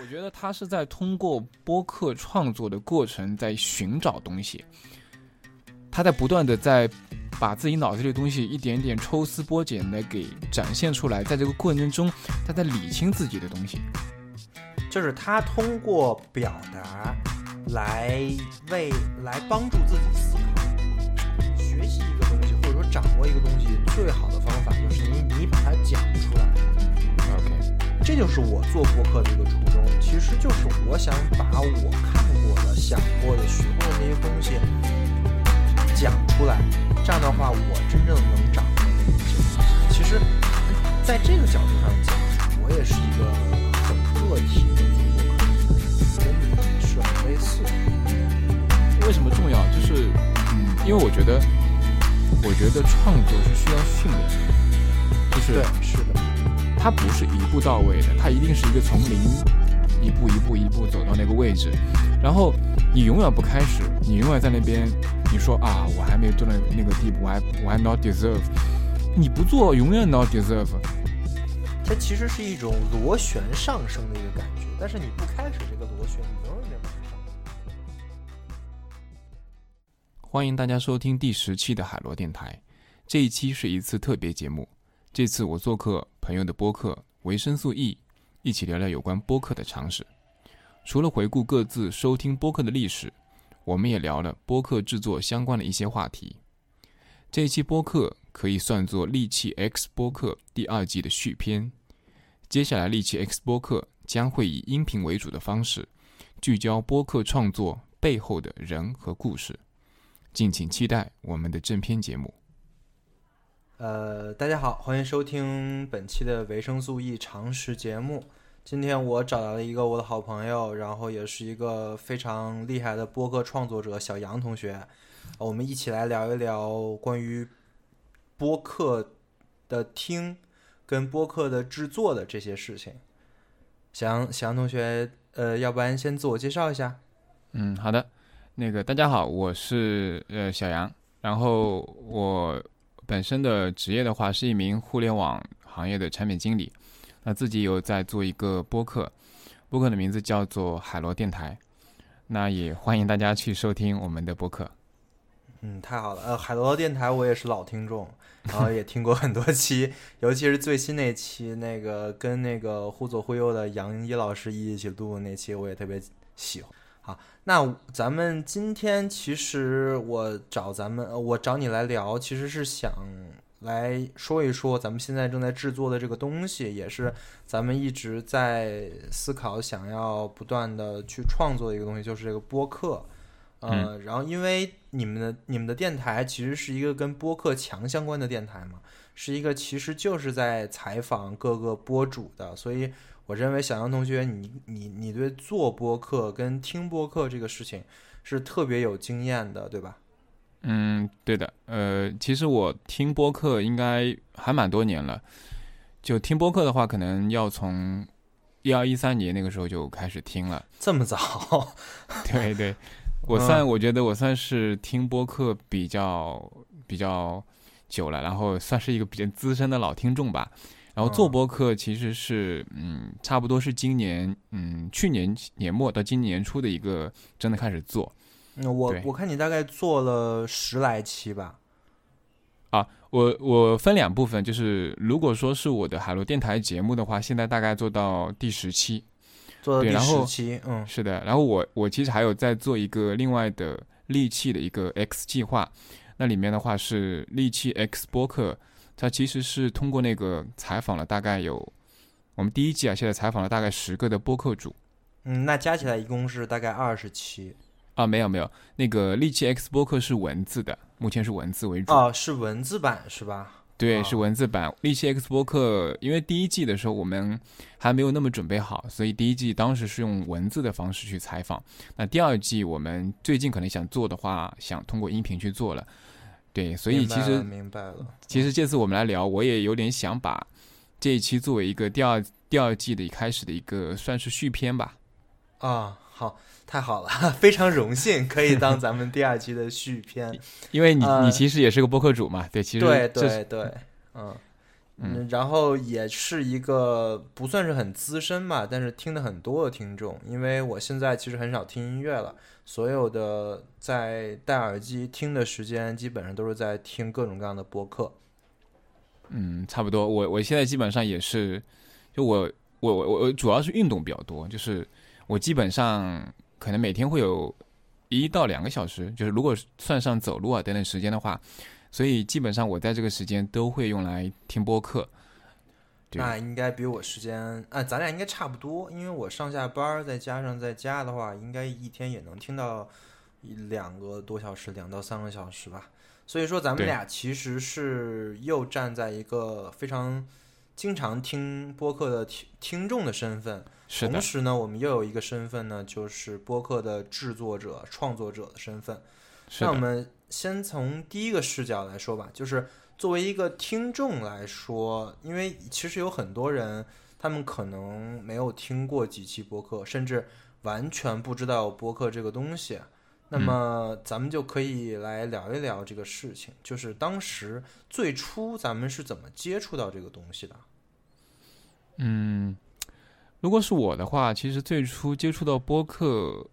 我觉得他是在通过播客创作的过程在寻找东西，他在不断的在把自己脑子里的东西一点点抽丝剥茧的给展现出来，在这个过程中，他在理清自己的东西。就是他通过表达来为来帮助自己思考。学习一个东西或者说掌握一个东西，最好的方法就是你你把它讲出来。OK，这就是我做播客的一个初衷，其实就是我想把我看过的、想过的、学过的那些东西讲出来，这样的话，我真正能掌握那些东西。其实，在这个角度上讲，我也是一个很个体的做播客的人，跟你是很类似的。为什么重要？就是，嗯，因为我觉得，我觉得创作是需要训练的，就是对，是的，它不是一步到位的，它一定是一个从零一步一步一步走到那个位置，然后你永远不开始，你永远在那边，你说啊，我还没做到那个地步，我还我还 not deserve，你不做永远 not deserve，它其实是一种螺旋上升的一个感觉，但是你不开始这个螺旋，你永远连不上。欢迎大家收听第十期的海螺电台，这一期是一次特别节目，这次我做客朋友的播客维生素 E，一起聊聊有关播客的常识。除了回顾各自收听播客的历史，我们也聊了播客制作相关的一些话题。这一期播客可以算作《利器 X 播客》第二季的续篇。接下来，《利器 X 播客》将会以音频为主的方式，聚焦播客创作背后的人和故事。敬请期待我们的正片节目。呃，大家好，欢迎收听本期的维生素 E 常识节目。今天我找到了一个我的好朋友，然后也是一个非常厉害的播客创作者小杨同学，我们一起来聊一聊关于播客的听跟播客的制作的这些事情。小杨，小杨同学，呃，要不然先自我介绍一下。嗯，好的。那个大家好，我是呃小杨，然后我本身的职业的话是一名互联网行业的产品经理，那自己有在做一个播客，播客的名字叫做海螺电台，那也欢迎大家去收听我们的播客。嗯，太好了。呃，海螺电台我也是老听众，然后也听过很多期，尤其是最新那期，那个跟那个忽左忽右的杨一老师一起录的那期，我也特别喜欢。好，那咱们今天其实我找咱们，呃我找你来聊，其实是想来说一说咱们现在正在制作的这个东西，也是咱们一直在思考，想要不断的去创作的一个东西，就是这个播客。呃，然后因为你们的你们的电台其实是一个跟播客强相关的电台嘛，是一个其实就是在采访各个播主的，所以我认为小杨同学你你你对做播客跟听播客这个事情是特别有经验的，对吧？嗯，对的，呃，其实我听播客应该还蛮多年了，就听播客的话，可能要从一二一三年那个时候就开始听了。这么早？对对，我算、我觉得我算是听播客比较比较久了，然后算是一个比较资深的老听众吧。然后做嗯播客其实是嗯，差不多是今年嗯去年年末到今年初的一个真的开始做。嗯我我看你大概做了十来期吧。啊我我分两部分，就是如果说是我的海螺电台节目的话，现在大概做到第十期，做到第十期，嗯是的。然后我我其实还有在做一个另外的利器的一个 X 计划，那里面的话是利器 X 播客，它其实是通过那个采访了大概有我们第一季啊，现在采访了大概十个的播客主嗯，那加起来一共是大概二十期。啊，没有没有，那个利器 X 播客是文字的，目前是文字为主。哦，是文字版是吧？对，啊是文字版。利器 X 播客，因为第一季的时候我们还没有那么准备好，所以第一季当时是用文字的方式去采访。那第二季我们最近可能想做的话，想通过音频去做了。对，所以其实明白了。其实这次我们来聊，我也有点想把这一期作为一个第二第二季的一开始的一个算是续篇吧。啊，好，太好了，非常荣幸可以当咱们第二期的续篇。因为你、呃你其实也是个播客主嘛，对，其实对对对，嗯，嗯，然后也是一个不算是很资深吧，但是听的很多的听众。因为我现在其实很少听音乐了，所有的在戴耳机听的时间，基本上都是在听各种各样的播客。嗯，差不多。我我现在基本上也是，就我我我我主要是运动比较多，就是我基本上可能每天会有一到两个小时，就是如果算上走路啊等等时间的话。所以基本上我在这个时间都会用来听播客。那应该比我时间，啊，咱俩应该差不多，因为我上下班再加上在家的话，应该一天也能听到一两个多小时，两到三个小时吧。所以说咱们俩其实是又站在一个非常经常听播客的听听众的身份，同时呢，我们又有一个身份呢，就是播客的制作者、创作者的身份。那我们。先从第一个视角来说吧，就是作为一个听众来说，因为其实有很多人，他们可能没有听过几期播客，甚至完全不知道播客这个东西。那么，咱们就可以来聊一聊这个事情，就是当时最初咱们是怎么接触到这个东西的？嗯，如果是我的话，其实最初接触到播客，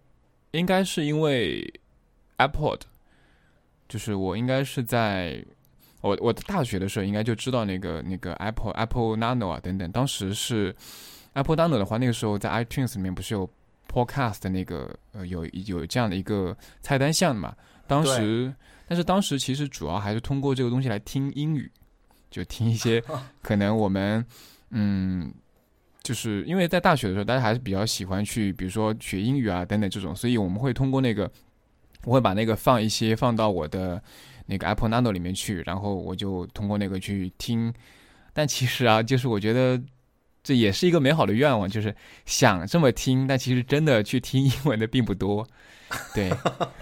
应该是因为 iPod。就是我应该是在我我大学的时候，应该就知道那个那个 Apple Apple Nano 啊等等。当时是 Apple Nano 的话，那个时候在 iTunes 里面不是有 Podcast 的那个呃有有这样的一个菜单项嘛？当时，但是当时其实主要还是通过这个东西来听英语，就听一些 可能我们嗯，就是因为在大学的时候，大家还是比较喜欢去，比如说学英语啊等等这种，所以我们会通过那个。我会把那个放一些放到我的那个 Apple Nano 里面去，然后我就通过那个去听。但其实啊，就是我觉得这也是一个美好的愿望，就是想这么听，但其实真的去听英文的并不多。对，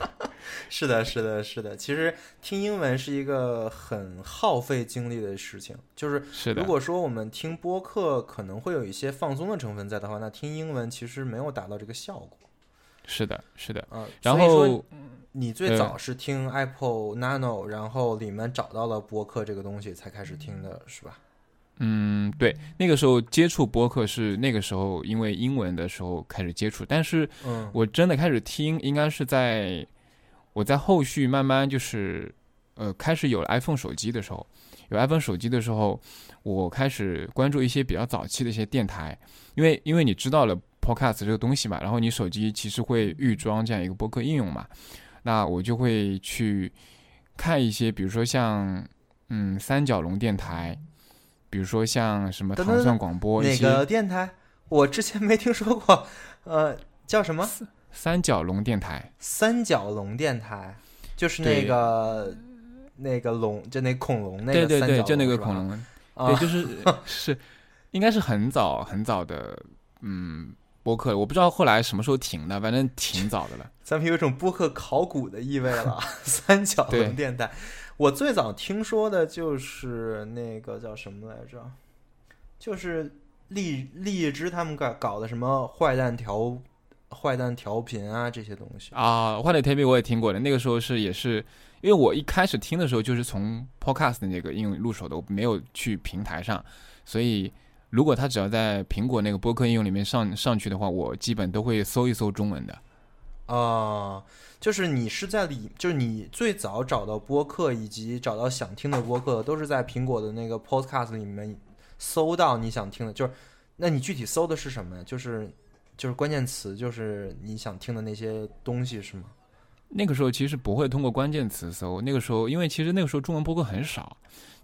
是的，是的，是的。其实听英文是一个很耗费精力的事情。就是如果说我们听播客可能会有一些放松的成分在的话，那听英文其实没有达到这个效果。是的，是的，嗯，然后你最早是听 Apple Nano，然后里面找到了播客这个东西才开始听的，是吧？嗯，对，那个时候接触播客是那个时候，因为英文的时候开始接触，但是我真的开始听，应该是在我在后续慢慢就是呃开始有了 iPhone 手机的时候，有 iPhone 手机的时候，我开始关注一些比较早期的一些电台，因为因为你知道了。Podcast 这个东西嘛，然后你手机其实会预装这样一个播客应用嘛，那我就会去看一些，比如说像嗯三角龙电台，比如说像什么糖蒜广播，哪个电台？我之前没听说过，呃，叫什么？三角龙电台。三角龙电台就是那个那个龙，就那恐龙那个，对对对，就那个恐龙，对，就是 是应该是很早很早的，嗯。播客我不知道后来什么时候停的，反正挺早的了。咱们有一种播客考古的意味了。三角龙电台，我最早听说的就是那个叫什么来着？就是荔荔枝他们搞搞的什么坏蛋调坏蛋调频啊这些东西啊。坏蛋调频我也听过的，那个时候是也是因为我一开始听的时候就是从 Podcast 那个应用入手的，我没有去平台上，所以。如果他只要在苹果那个播客应用里面上上去的话，我基本都会搜一搜中文的。啊，就是你是在里，就是你最早找到播客以及找到想听的播客，都是在苹果的那个 Podcast 里面搜到你想听的。就是，那你具体搜的是什么呀？就是就是关键词，就是你想听的那些东西是吗？那个时候其实不会通过关键词搜，那个时候因为其实那个时候中文播客很少。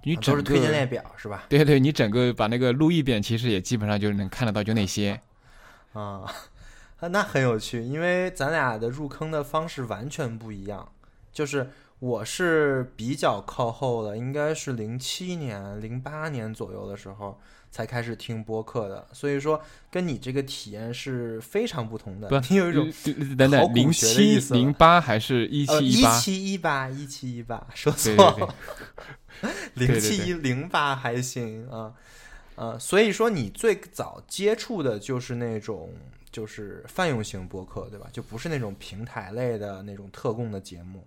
你都是推荐列表是吧？对对，你整个把那个录一遍，其实也基本上就能看得到，就那些。啊，那很有趣，因为咱俩的入坑的方式完全不一样。就是我是比较靠后的，应该是零七年、零八年左右的时候。才开始听播客的，所以说跟你这个体验是非常不同的。你有一种等等，零七零八还是一七一八？一七一八，一七一八，说错了。零七一零八还行啊，呃，所以说你最早接触的就是那种就是泛用型播客，对吧？就不是那种平台类的那种特供的节目。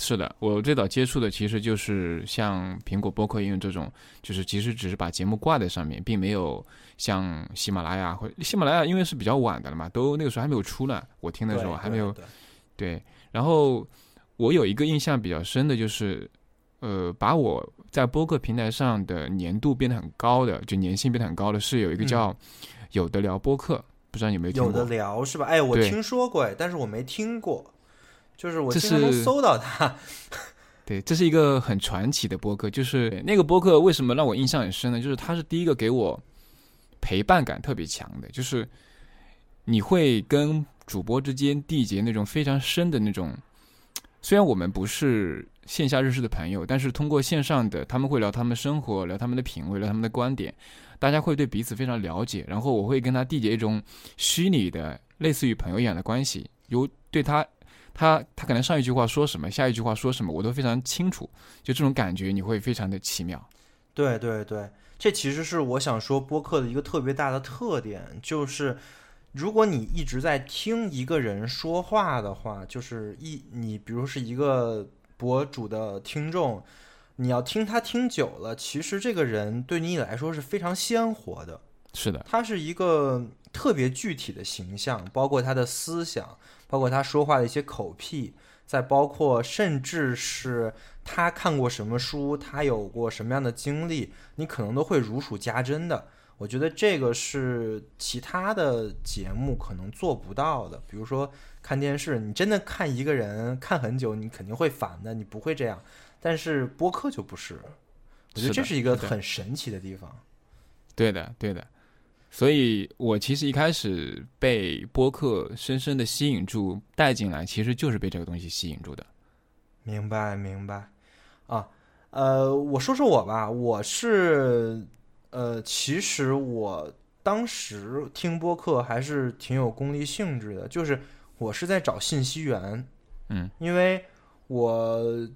是的，我最早接触的其实就是像苹果播客应用这种，就是其实只是把节目挂在上面，并没有像喜马拉雅或喜马拉雅，因为是比较晚的了嘛，都那个时候还没有出呢。我听的时候还没有对对。然后我有一个印象比较深的就是，呃，把我在播客平台上的粘度变得很高的，就粘性变得很高的，是有一个叫有的聊播客，不知道你有没有听过？有的聊是吧？哎，我听说过，哎，但是我没听过，就是我这经常能是搜到他。对，这是一个很传奇的播客，就是那个播客为什么让我印象很深呢？就是他是第一个给我陪伴感特别强的，就是你会跟主播之间缔结那种非常深的那种，虽然我们不是线下认识的朋友，但是通过线上的，他们会聊他们的生活，聊他们的品味，聊他们的观点，大家会对彼此非常了解，然后我会跟他缔结一种虚拟的类似于朋友一样的关系，由对他。他他可能上一句话说什么，下一句话说什么，我都非常清楚。就这种感觉，你会非常的奇妙。对对对，这其实是我想说播客的一个特别大的特点，就是如果你一直在听一个人说话的话，就是一你比如是一个博主的听众，你要听他听久了，其实这个人对你来说是非常鲜活的。是的，他是一个特别具体的形象，包括他的思想，包括他说话的一些口癖，再包括甚至是他看过什么书，他有过什么样的经历，你可能都会如数家珍的。我觉得这个是其他的节目可能做不到的。比如说看电视，你真的看一个人看很久，你肯定会烦的，你不会这样。但是播客就不是，我觉得这是一个很神奇的地方。对的，对的。所以我其实一开始被播客深深的吸引住，带进来，其实就是被这个东西吸引住的。明白明白，啊，呃，我说说我吧，我是，呃，其实我当时听播客还是挺有功利性质的，就是我是在找信息源，嗯，因为我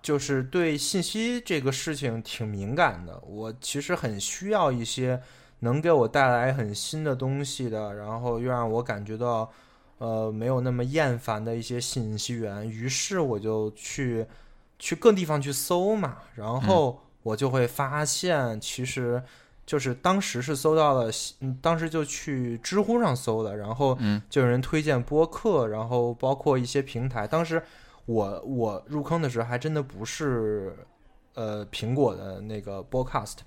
就是对信息这个事情挺敏感的，我其实很需要一些能给我带来很新的东西的，然后又让我感觉到。呃，没有那么厌烦的一些信息源，于是我就去去各地方去搜嘛，然后我就会发现，其实就是当时是搜到了，嗯，当时就去知乎上搜的，然后嗯就有人推荐播客，然后包括一些平台。当时我我入坑的时候还真的不是呃苹果的那个 Podcast，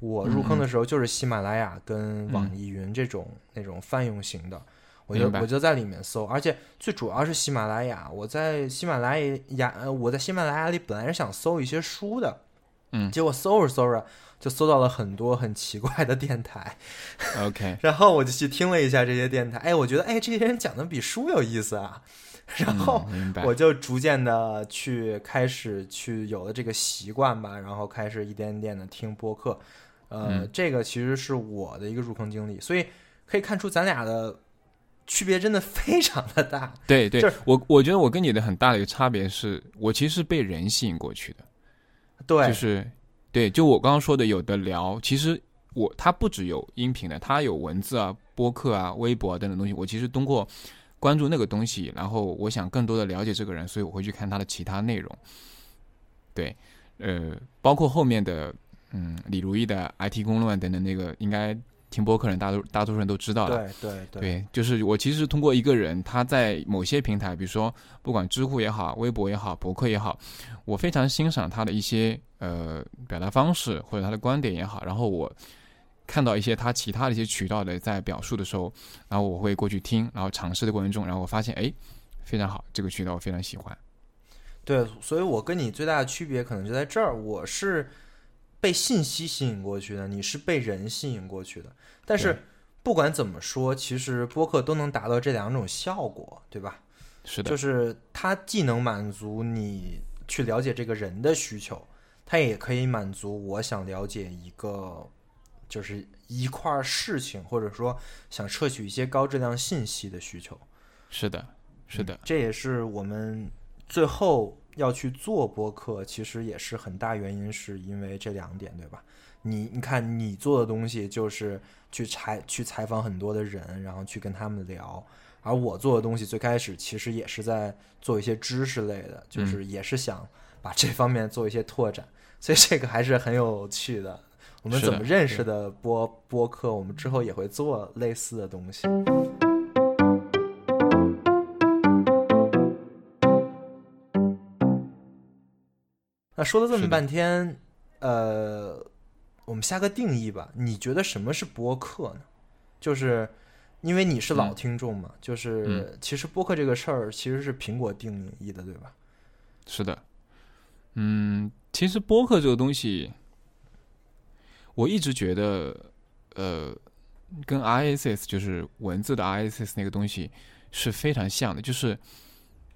我入坑的时候就是喜马拉雅跟网易云这种、那种泛用型的。我就我就在里面搜，而且最主要是喜马拉雅。我在喜马拉雅，呃我在喜马拉雅里本来是想搜一些书的，嗯结果搜着搜着就搜到了很多很奇怪的电台，OK，然后我就去听了一下这些电台，哎，我觉得哎这些人讲的比书有意思啊，然后我就逐渐的去开始去有了这个习惯吧，然后开始一点点的听播客，呃，嗯这个其实是我的一个入坑经历，所以可以看出咱俩的区别真的非常的大。对对就是，我我觉得我跟你的很大的一个差别是，我其实是被人吸引过去的。对，就是对，就我刚刚说的有的聊，其实我它不只有音频的，它有文字啊、播客啊、微博啊等等东西。我其实通过关注那个东西，然后我想更多的了解这个人，所以我会去看他的其他内容。对，呃，包括后面的嗯李如意的 IT 公论等等那个，应该听播客人大多大多数人都知道了。对对对对，就是我其实是通过一个人，他在某些平台，比如说不管知乎也好、微博也好、博客也好，我非常欣赏他的一些呃表达方式或者他的观点也好，然后我看到一些他其他的一些渠道的在表述的时候，然后我会过去听，然后尝试的过程中，然后我发现哎非常好，这个渠道我非常喜欢。对，所以我跟你最大的区别可能就在这儿，我是被信息吸引过去的，你是被人吸引过去的。但是不管怎么说，其实播客都能达到这两种效果，对吧？是的，就是它既能满足你去了解这个人的需求，它也可以满足我想了解一个就是一块儿事情，或者说想摄取一些高质量信息的需求。是的，是的，这也是我们最后要去做播客，其实也是很大原因，是因为这两点，对吧？你你看，你做的东西就是去采去采访很多的人，然后去跟他们聊。而我做的东西最开始其实也是在做一些知识类的，就是也是想把这方面做一些拓展，所以这个还是很有趣的。我们怎么认识的播播客？我们之后也会做类似的东西。那说了这么半天，呃，我们下个定义吧。你觉得什么是播客呢？就是因为你是老听众嘛，就是其实播客这个事儿其实是苹果定义的，对吧？是的。嗯，其实播客这个东西，我一直觉得，呃，跟 RSS 就是文字的 RSS 那个东西是非常像的，就是，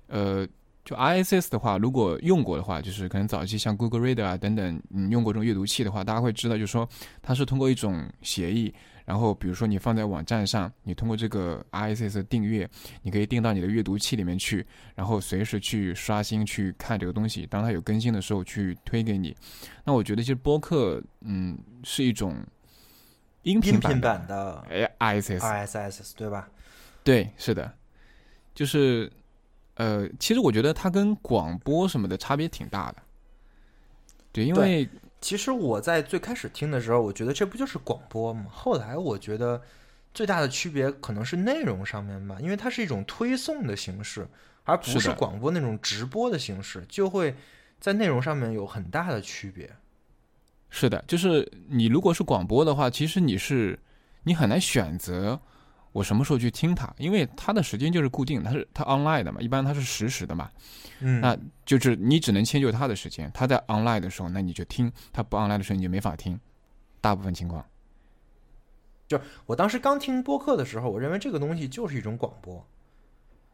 呃。就 RSS 的话，如果用过的话，就是可能早期像 Google Reader 啊等等，你用过这种阅读器的话，大家会知道，就是说它是通过一种协议，然后比如说你放在网站上，你通过这个 RSS 订阅，你可以订到你的阅读器里面去，然后随时去刷新去看这个东西，当它有更新的时候去推给你。那我觉得其实播客，嗯，是一种音频版的哎 RSS，RSS 对吧？对，是的，就是。呃，其实我觉得它跟广播什么的差别挺大的。对，因为其实我在最开始听的时候，我觉得这不就是广播吗？后来我觉得最大的区别可能是内容上面吧，因为它是一种推送的形式，而不是广播那种直播的形式，就会在内容上面有很大的区别。是的，就是你如果是广播的话，其实你是你很难选择。我什么时候去听它？因为它的时间就是固定，它是它 online 的嘛，一般它是实时的嘛。嗯，那就是你只能迁就它的时间。它在 online 的时候，那你就听；它不 online 的时候，你就没法听。大部分情况，就我当时刚听播客的时候，我认为这个东西就是一种广播。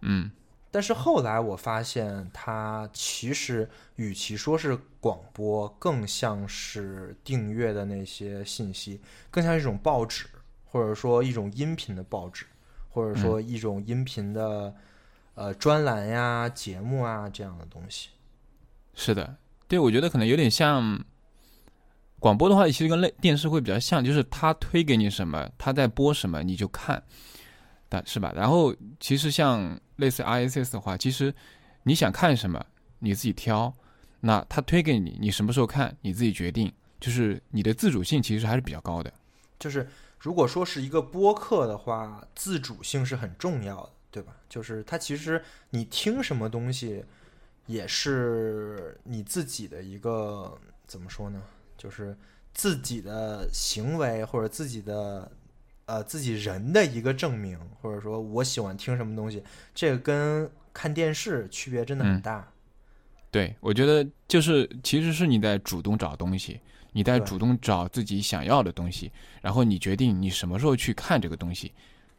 嗯，但是后来我发现，它其实与其说是广播，更像是订阅的那些信息，更像一种报纸。或者说一种音频的报纸，或者说一种音频的呃专栏呀、节目啊这样的东西。是的，对，我觉得可能有点像广播的话，其实跟类电视会比较像，就是他推给你什么，他在播什么，你就看，但是吧？然后其实像类似 RSS 的话，其实你想看什么，你自己挑，那他推给你，你什么时候看，你自己决定，就是你的自主性其实还是比较高的，就是。如果说是一个播客的话，自主性是很重要的，对吧？就是它其实你听什么东西，也是你自己的一个怎么说呢？就是自己的行为或者自己的呃自己人的一个证明，或者说我喜欢听什么东西，这个跟看电视区别真的很大。对，我觉得就是其实是你在主动找东西。你在主动找自己想要的东西，然后你决定你什么时候去看这个东西，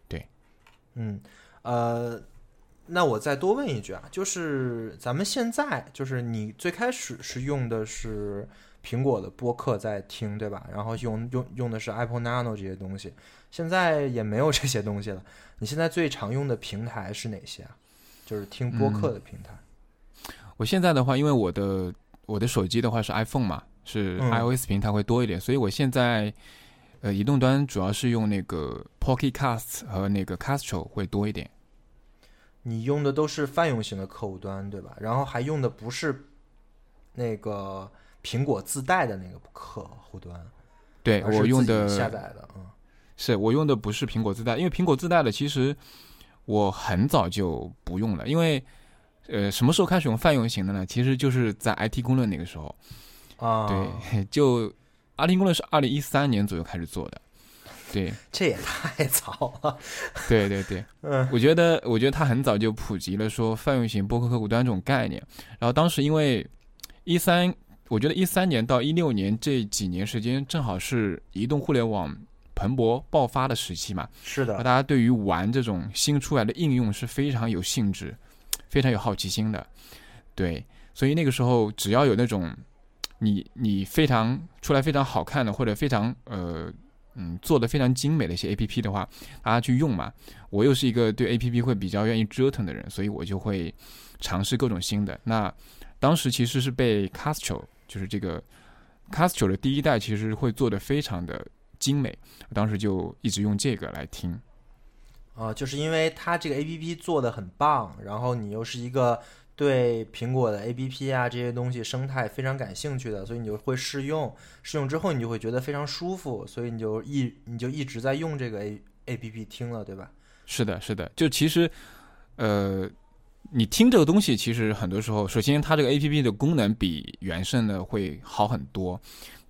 对，嗯，呃，那我再多问一句啊，就是咱们现在就是你最开始是用的是苹果的播客在听，对吧？然后用用用的是 Apple Nano 这些东西，现在也没有这些东西了。你现在最常用的平台是哪些啊？就是听播客的平台。我现在的话，因为我的我的手机的话是 iPhone 嘛。是 iOS 平台会多一点，所以我现在呃移动端主要是用那个 Pocket Cast 和那个 Castro 会多一点。你用的都是泛用型的客户端对吧？然后还用的不是那个苹果自带的那个客户端。对我用的下载的，嗯，是我用的不是苹果自带，因为苹果自带的其实我很早就不用了，因为呃什么时候开始用泛用型的呢？其实就是在 IT 公论那个时候。啊，对，就阿林公论是二零一三年左右开始做的，对，这也太早了。对对对，嗯，我觉得，我觉得他很早就普及了说泛用型播客客户端这种概念。然后当时因为一三，我觉得一三年到一六年这几年时间，正好是移动互联网蓬勃爆发的时期嘛。是的，大家对于玩这种新出来的应用是非常有兴致，非常有好奇心的。对，所以那个时候只要有那种。你你非常出来非常好看的或者非常呃嗯做的非常精美的一些 A P P 的话，大家去用嘛。我又是一个对 A P P 会比较愿意折腾的人，所以我就会尝试各种新的。那当时其实是被 Castro，就是这个 Castro 的第一代，其实会做的非常的精美，我当时就一直用这个来听。啊，就是因为它这个 A P P 做的很棒，然后你又是一个对苹果的 A P P 啊这些东西生态非常感兴趣的，所以你就会试用，试用之后你就会觉得非常舒服，所以你就一你就一直在用这个 A A P P 听了，对吧？是的，是的，就其实，呃，你听这个东西，其实很多时候，首先它这个 A P P 的功能比原生的会好很多，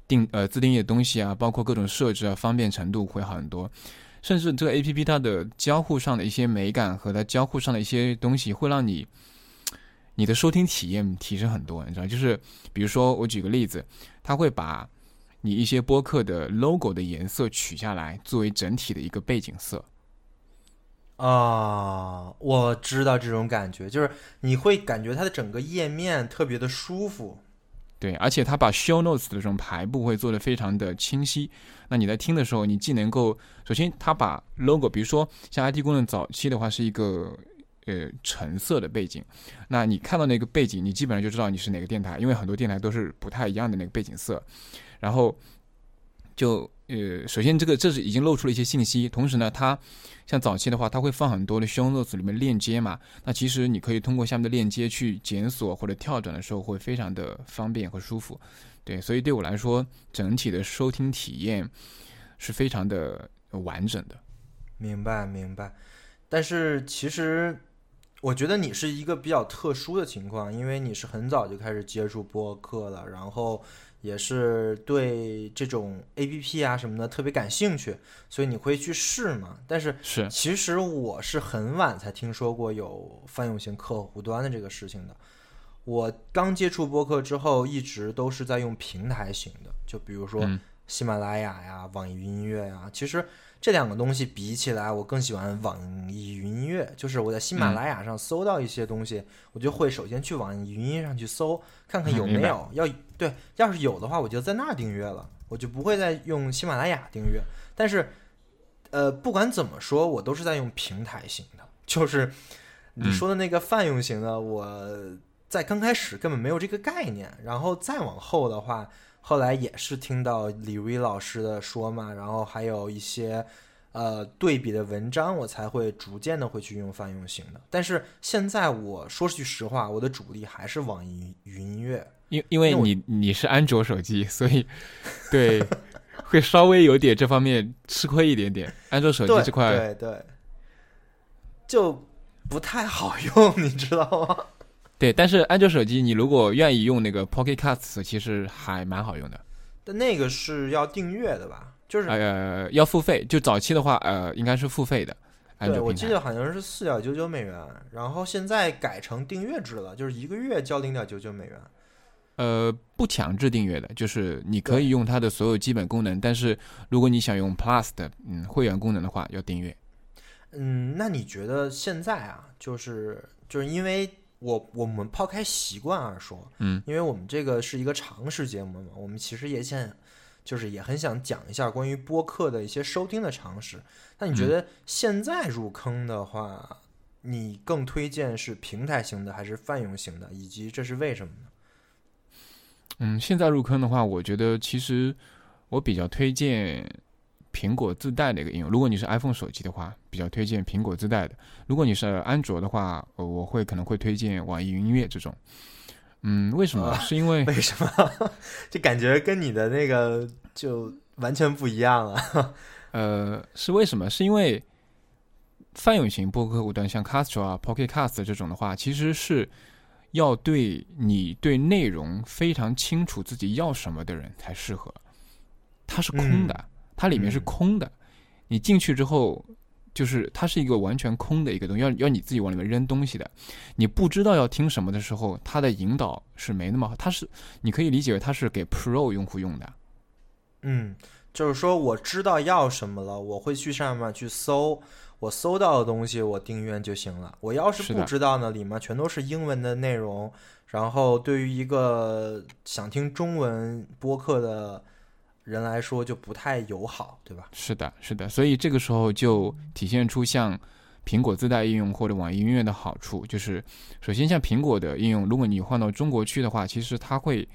定呃自定义的东西啊，包括各种设置啊，方便程度会好很多。甚至这个 A P P 它的交互上的一些美感和它交互上的一些东西，会让你你的收听体验提升很多。你知道，就是比如说我举个例子，它会把你一些播客的 logo 的颜色取下来，作为整体的一个背景色。啊，我知道这种感觉，就是你会感觉它的整个页面特别的舒服。对，而且它把 show notes 的这种排布会做得非常的清晰。那你在听的时候，你既能够首先它把 logo，比如说像 IT 功能早期的话是一个呃橙色的背景，那你看到那个背景，你基本上就知道你是哪个电台，因为很多电台都是不太一样的那个背景色。然后就呃，首先这个这是已经露出了一些信息，同时呢，它像早期的话，它会放很多的 show notes 里面链接嘛，那其实你可以通过下面的链接去检索或者跳转的时候会非常的方便和舒服。对，所以对我来说，整体的收听体验是非常的完整的。明白，明白。但是其实，我觉得你是一个比较特殊的情况，因为你是很早就开始接触播客了，然后也是对这种 A P P 啊什么的特别感兴趣，所以你会去试嘛。但是，是其实我是很晚才听说过有泛用型客户端的这个事情的。我刚接触播客之后，一直都是在用平台型的，就比如说喜马拉雅呀、网易云音乐呀。其实这两个东西比起来，我更喜欢网易云音乐。就是我在喜马拉雅上搜到一些东西，我就会首先去网易云音乐上去搜，看看 有没有。要对，要是有的话，我就在那儿订阅了，我就不会再用喜马拉雅订阅。但是，呃，不管怎么说，我都是在用平台型的。就是你说的那个泛用型的，我。在刚开始根本没有这个概念，然后再往后的话，后来也是听到李威老师的说嘛，然后还有一些呃对比的文章，我才会逐渐的会去用泛用型的。但是现在我说句实话，我的主力还是网易云音乐，因因为你你是安卓手机，所以对会稍微有点这方面吃亏一点点。安卓手机这块对对，就不太好用，你知道吗？对，但是安卓手机，你如果愿意用那个 Pocket Casts，其实还蛮好用的。但那个是要订阅的吧？就是呃，要付费。就早期的话，呃，应该是付费的。对，我记得好像是四点九九美元，然后现在改成订阅制了，就是一个月交零点九九美元。呃，不强制订阅的，就是你可以用它的所有基本功能，但是如果你想用 Plus 的嗯会员功能的话，要订阅。嗯，那你觉得现在啊，就是就是因为。我我们抛开习惯而说，嗯，因为我们这个是一个常识节目嘛，我们其实也想，就是也很想讲一下关于播客的一些收听的常识。那你觉得现在入坑的话，你更推荐是平台型的还是泛用型的？以及这是为什么呢？嗯，现在入坑的话，我觉得其实我比较推荐。苹果自带的一个应用，如果你是 iPhone 手机的话，比较推荐苹果自带的；如果你是安卓的话，我会可能会推荐网易云音乐这种。嗯，为什么？是因为 为什么？就感觉跟你的那个就完全不一样了。呃，是为什么？是因为泛用型播客客户端，像 Castro 啊、Pocket Cast 这种的话，其实是要对你对内容非常清楚自己要什么的人才适合。它是空的。它里面是空的，你进去之后，就是它是一个完全空的一个东西，要要你自己往里面扔东西的。你不知道要听什么的时候，它的引导是没那么好。它是你可以理解为它是给 Pro 用户用的。嗯，就是说我知道要什么了，我会去上面去搜，我搜到的东西我订阅就行了。我要是不知道呢，里面全都是英文的内容，然后对于一个想听中文播客的。人来说就不太友好，对吧？是的，是的，所以这个时候就体现出像苹果自带应用或者网易音乐的好处，就是首先像苹果的应用，如果你换到中国区的话，其实它会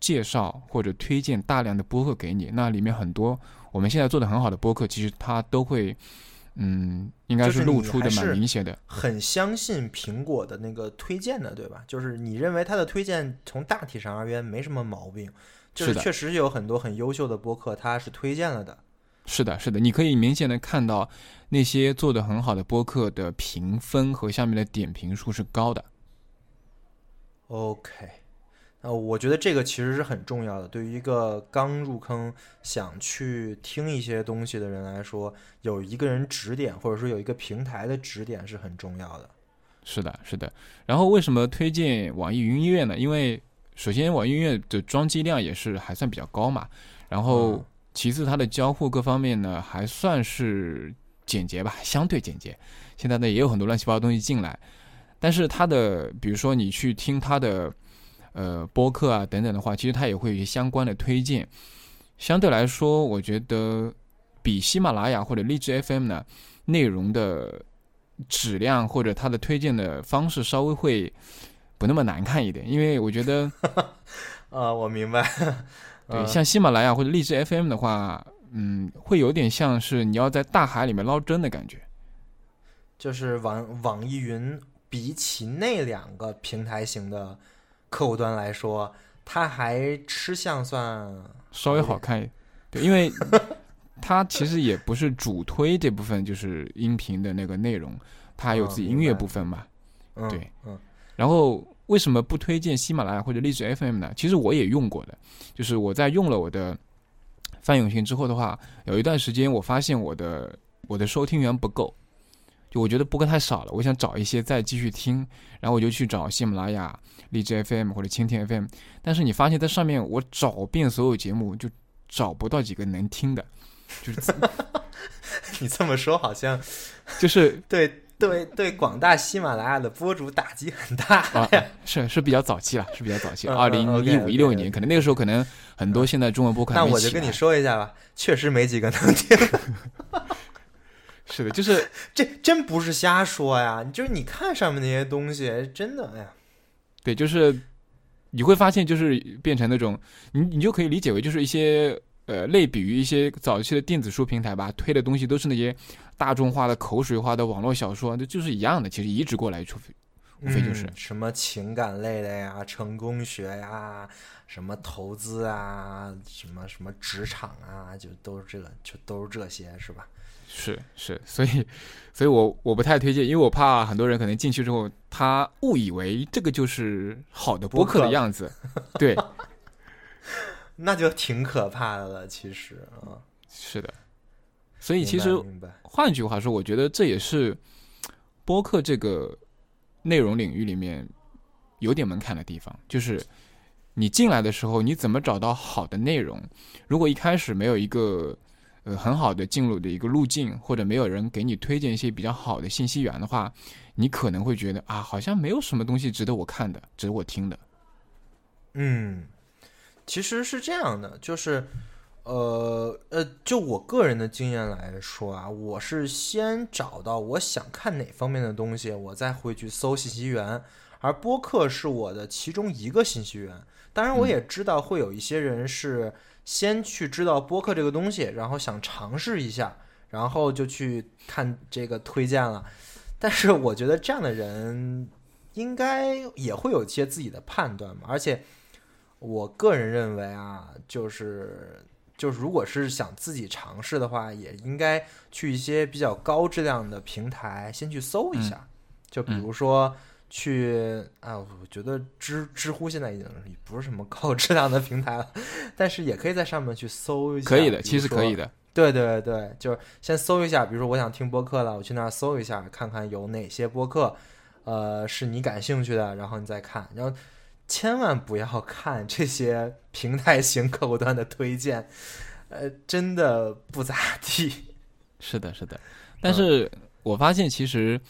介绍或者推荐大量的播客给你，那里面很多我们现在做的很好的播客，其实它都会，嗯，应该是露出的蛮明显的。很相信苹果的那个推荐的，对吧？就是你认为它的推荐从大体上而言没什么毛病，就是确实有很多很优秀的播客，他是推荐了的。是的，是的，你可以明显的看到那些做的很好的播客的评分和下面的点评数是高的。OK，那，我觉得这个其实是很重要的，对于一个刚入坑想去听一些东西的人来说，有一个人指点，或者说有一个平台的指点是很重要的。是的，是的。然后为什么推荐网易云音乐呢？因为首先网易云音乐的装机量也是还算比较高嘛，然后嗯其次它的交互各方面呢还算是简洁吧，相对简洁。现在呢也有很多乱七八糟东西进来，但是它的比如说你去听它的呃播客啊等等的话，其实它也会有一些相关的推荐。相对来说，我觉得比喜马拉雅或者荔枝 FM 呢内容的质量或者它的推荐的方式稍微会不那么难看一点，因为我觉得 啊，我明白。对嗯像喜马拉雅或者荔枝 FM 的话，嗯，会有点像是你要在大海里面捞针的感觉。就是网网易云比起那两个平台型的客户端来说，它还吃相算稍微好看一点，对，因为它其实也不是主推这部分，就是音频的那个内容，它还有自己音乐部分嘛。嗯对嗯然后为什么不推荐喜马拉雅或者荔枝 FM 呢？其实我也用过的，就是我在用了我的范永信之后的话，有一段时间我发现我的我的收听源不够，就我觉得播客太少了，我想找一些再继续听，然后我就去找喜马拉雅、荔枝 FM 或者蜻蜓 FM，但是你发现在上面我找遍所有节目就找不到几个能听的，就是 你这么说好像就是对对对广大喜马拉雅的播主打击很大。啊，是是比较早期了，是比较早期，嗯二零一五一六年，可能那个时候可能很多现在中文播客还那我就跟你说一下吧，确实没几个能听，是的，就是 这真不是瞎说呀。就是你看上面那些东西，真的，哎呀，对，就是你会发现，就是变成那种你你就可以理解为就是一些呃类比于一些早期的电子书平台吧，推的东西都是那些大众化的、口水化的网络小说，这就是一样的，其实移植过来，除非无非就是。嗯什么情感类的呀，成功学呀，什么投资啊，什么什么职场啊，就都是这个，就都是这些，是吧？是是，所以所以我我不太推荐，因为我怕很多人可能进去之后，他误以为这个就是好的播客的样子，对，那就挺可怕的了，其实啊。是的，所以其实换句话说，我觉得这也是播客这个内容领域里面有点门槛的地方，就是你进来的时候，你怎么找到好的内容？如果一开始没有一个呃很好的进入的一个路径，或者没有人给你推荐一些比较好的信息源的话，你可能会觉得啊，好像没有什么东西值得我看的，值得我听的。嗯，其实是这样的，就是，呃呃，就我个人的经验来说啊，我是先找到我想看哪方面的东西，我再会去搜信息源，而播客是我的其中一个信息源。当然，我也知道会有一些人是先去知道播客这个东西，然后想尝试一下，然后就去看这个推荐了。但是我觉得这样的人应该也会有一些自己的判断嘛，而且我个人认为啊，就是就是如果是想自己尝试的话，也应该去一些比较高质量的平台先去搜一下，就比如说。去啊，我觉得知知乎现在已经不是什么高质量的平台了，但是也可以在上面去搜一下。可以的，其实可以的。对对对，就是先搜一下，比如说我想听播客了，我去那儿搜一下，看看有哪些播客，呃，是你感兴趣的，然后你再看，然后千万不要看这些平台型客户端的推荐，呃，真的不咋地。是的，是的。但是我发现，其实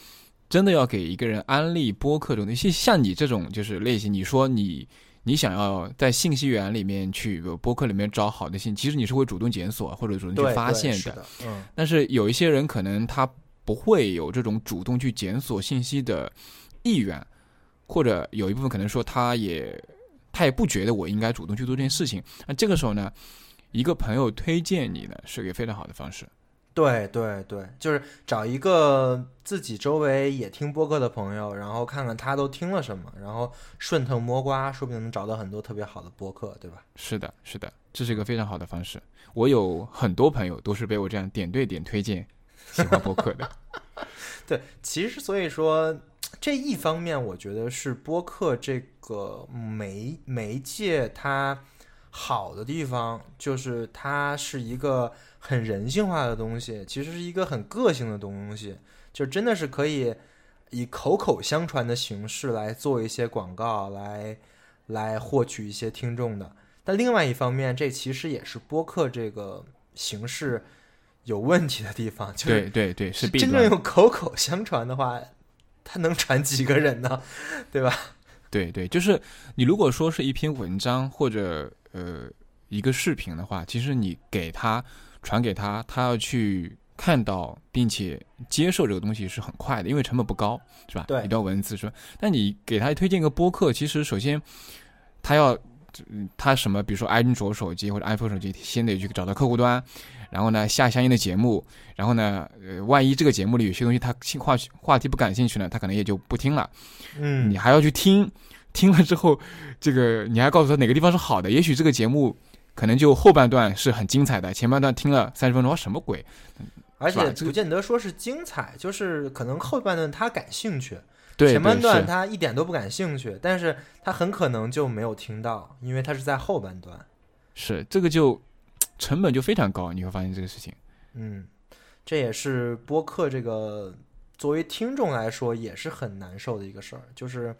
真的要给一个人安利播客这种东西，像你这种就是类型，你说你你想要在信息源里面去呃播客里面找好的信，其实你是会主动检索或者主动，去发现的。是的，嗯，但是有一些人可能他不会有这种主动去检索信息的意愿，或者有一部分可能说他也他也不觉得我应该主动去做这件事情。那这个时候呢，一个朋友推荐你呢，是个非常好的方式。对对对，就是找一个自己周围也听播客的朋友，然后看看他都听了什么，然后顺藤摸瓜，说不定能找到很多特别好的播客，对吧？是的，是的，这是一个非常好的方式。我有很多朋友都是被我这样点对点推荐喜欢播客的。对，其实所以说 这一方面，我觉得是播客这个媒媒介它好的地方，就是它是一个。很人性化的东西，其实是一个很个性的东西，就真的是可以以口口相传的形式来做一些广告，来来获取一些听众的。但另外一方面，这其实也是播客这个形式有问题的地方。就对对对，是真正用口口相传的话，它能传几个人呢？对吧？对对，就是你如果说是一篇文章或者呃一个视频的话，其实你给他。传给他，他要去看到并且接受这个东西是很快的，因为成本不高，是吧？对，一段文字是吧？但你给他推荐一个播客，其实首先他要他什么，比如说安卓手机或者 iPhone 手机，先得去找到客户端，然后呢下相应的节目，然后呢，呃，万一这个节目里有些东西他话话题不感兴趣呢，他可能也就不听了。嗯，你还要去听，听了之后，这个你还告诉他哪个地方是好的，也许这个节目。可能就后半段是很精彩的，前半段听了三十分钟，什么鬼？而且不见得说是精彩，就是可能后半段他感兴趣，对，前半段他一点都不感兴趣，但是他很可能就没有听到，因为他是在后半段。是这个就成本就非常高，你会发现这个事情。嗯，这也是播客这个作为听众来说也是很难受的一个事儿，就是。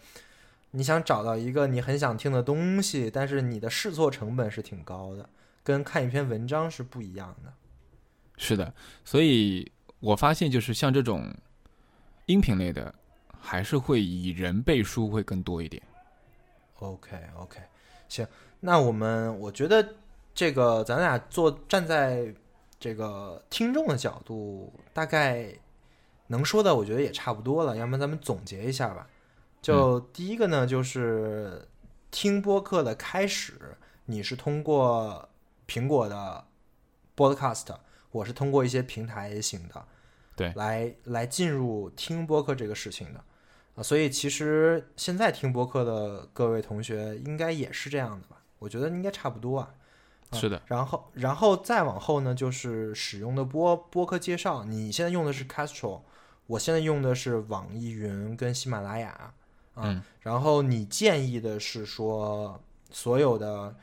你想找到一个你很想听的东西，但是你的试错成本是挺高的，跟看一篇文章是不一样的。是的，所以我发现就是像这种音频类的，还是会以人背书会更多一点。OK OK，行，那我们我觉得这个咱俩坐站在这个听众的角度，大概能说的，我觉得也差不多了。要不然咱们总结一下吧。就第一个呢，就是听播客的开始，你是通过苹果的 Podcast，我是通过一些平台型的，对，来来进入听播客这个事情的啊。所以其实现在听播客的各位同学应该也是这样的吧？我觉得应该差不多啊。是的。然后，然后再往后呢，就是使用的播播客介绍。你现在用的是 Castro，我现在用的是网易云跟喜马拉雅。嗯，然后你建议的是说，所有的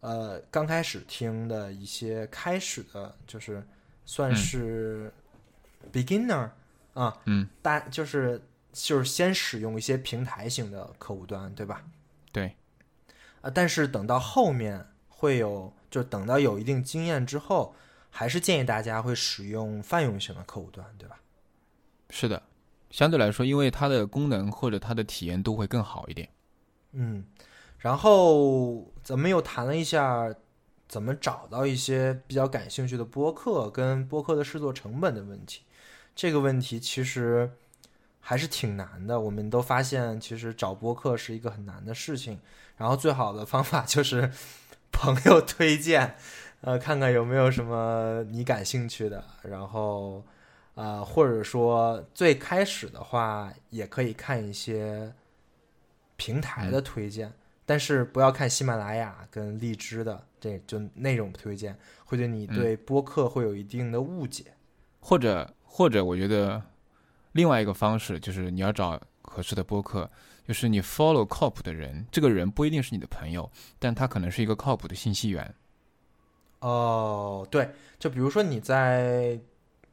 呃刚开始听的一些开始的，就是算是 beginner 啊，嗯，大就是就是先使用一些平台型的客户端，对吧？对，啊，但是等到后面会有，就等到有一定经验之后，还是建议大家会使用泛用型的客户端，对吧？是的。相对来说，因为它的功能或者它的体验都会更好一点。嗯，然后咱们又谈了一下怎么找到一些比较感兴趣的播客跟播客的制作成本的问题。这个问题其实还是挺难的。我们都发现，其实找播客是一个很难的事情。然后最好的方法就是朋友推荐，呃，看看有没有什么你感兴趣的，然后。啊，或者说最开始的话，也可以看一些平台的推荐，但是不要看喜马拉雅跟荔枝的，这就那种推荐，会对你对播客会有一定的误解。或者，或者，我觉得另外一个方式就是你要找合适的播客，就是你 follow 靠谱的人，这个人不一定是你的朋友，但他可能是一个靠谱的信息源。哦，对，就比如说你在。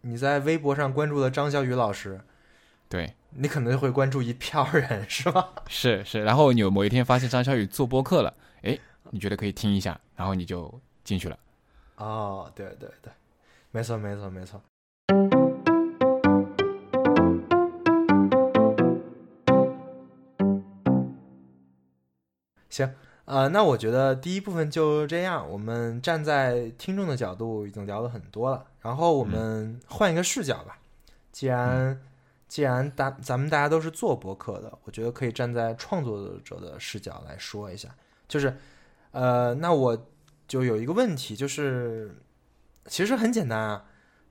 你在微博上关注了张小雨老师，对你可能会关注一票人，是吧？是是，然后你有某一天发现张小雨做播客了，哎，你觉得可以听一下，然后你就进去了。哦，对对对，没错没错没错。行。呃，那我觉得第一部分就这样。我们站在听众的角度已经聊了很多了，然后我们换一个视角吧。既然既然大咱们大家都是做博客的，我觉得可以站在创作者的视角来说一下。就是，呃，那我就有一个问题，就是其实很简单啊，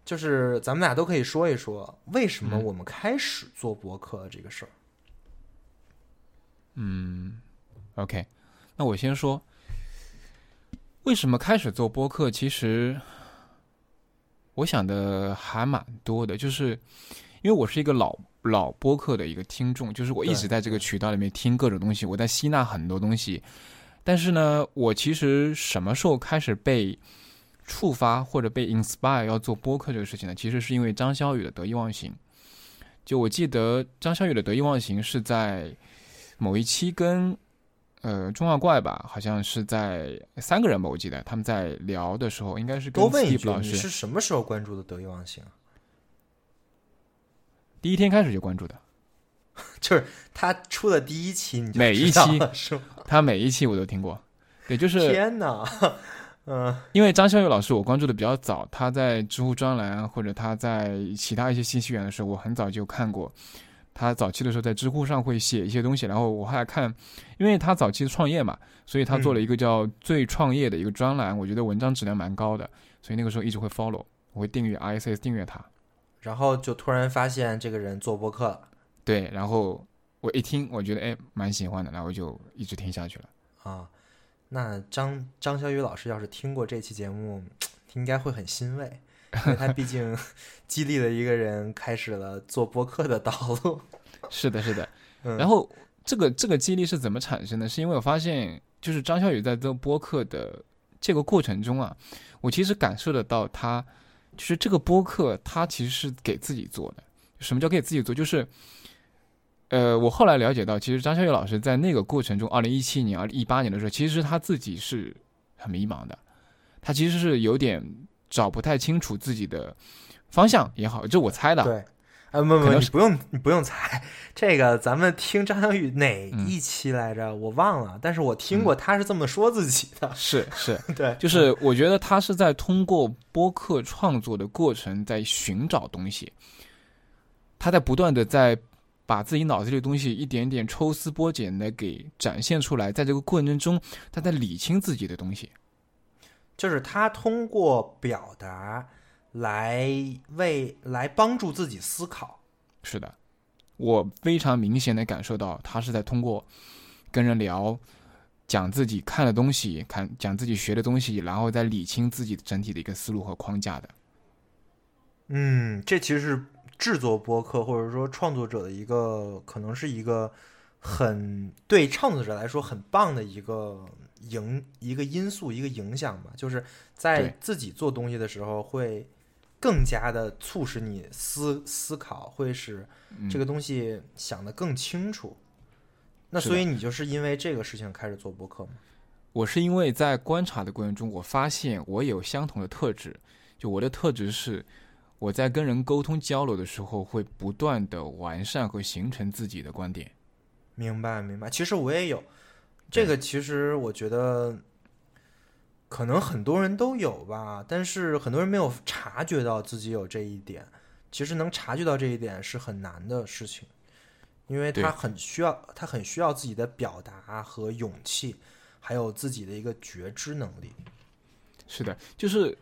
就是咱们俩都可以说一说，为什么嗯我们开始做博客这个事儿。嗯，OK，那我先说，为什么开始做播客？其实我想的还蛮多的，就是因为我是一个老老播客的一个听众，就是我一直在这个渠道里面听各种东西，我在吸纳很多东西。但是呢，我其实什么时候开始被触发或者被 inspire 要做播客这个事情呢？其实是因为张小雨的得意忘形。就我记得张小雨的得意忘形是在某一期跟呃中二怪吧，好像是在三个人吧，我记得他们在聊的时候，应该是跟多问一 Steve 句，老师你是什么时候关注的得意忘形啊？第一天开始就关注的，就是他出的第一期你就每一期是？他每一期我都听过。对，就是天哪，嗯因为张孝友老师我关注的比较早，他在知乎专栏或者他在其他一些信息源的时候，我很早就看过。他早期的时候在知乎上会写一些东西，然后我后来看，因为他早期创业嘛，所以他做了一个叫“最创业”的一个专栏，我觉得文章质量蛮高的，所以那个时候一直会 follow，我会订阅 ISS 订阅他。然后就突然发现这个人做播客了对，然后我一听，我觉得哎蛮喜欢的，然后就一直听下去了。啊。那张张小雨老师要是听过这期节目，应该会很欣慰，他毕竟 激励了一个人开始了做播客的道路。是的，是的。嗯然后这个这个激励是怎么产生的？是因为我发现，就是张小雨在做播客的这个过程中啊，我其实感受得到他，就是这个播客他其实是给自己做的。什么叫给自己做？就是，呃，我后来了解到，其实张小雨老师在那个过程中，二零一七年、二零一八年的时候，其实他自己是很迷茫的，他其实是有点找不太清楚自己的方向也好，这我猜的。对，啊，不不，不用你不用猜，这个咱们听张小雨哪嗯一期来着？我忘了，但是我听过他是这么说自己的。是是，对，就是我觉得他是在通过播客创作的过程，在寻找东西，他在不断的在把自己脑子里的东西一点点抽丝剥茧的给展现出来，在这个过程中，他在理清自己的东西。就是他通过表达来为来帮助自己思考。是的，我非常明显的感受到，他是在通过跟人聊，讲自己看的东西，看讲自己学的东西，然后再理清自己整体的一个思路和框架的。嗯，这其实是制作播客或者说创作者的一个，可能是一个很对创作者来说很棒的一个影一个因素一个影响吧，就是在自己做东西的时候会更加的促使你思思考，会使嗯、这个东西想得更清楚。那所以你就是因为这个事情开始做播客吗？我是因为在观察的过程中，我发现我有相同的特质。就我的特质是，我在跟人沟通交流的时候，会不断的完善和形成自己的观点。明白，明白。其实我也有这个，其实我觉得可能很多人都有吧，但是很多人没有察觉到自己有这一点。其实能察觉到这一点是很难的事情，因为他很需要，他很需要自己的表达和勇气，还有自己的一个觉知能力。是的，就是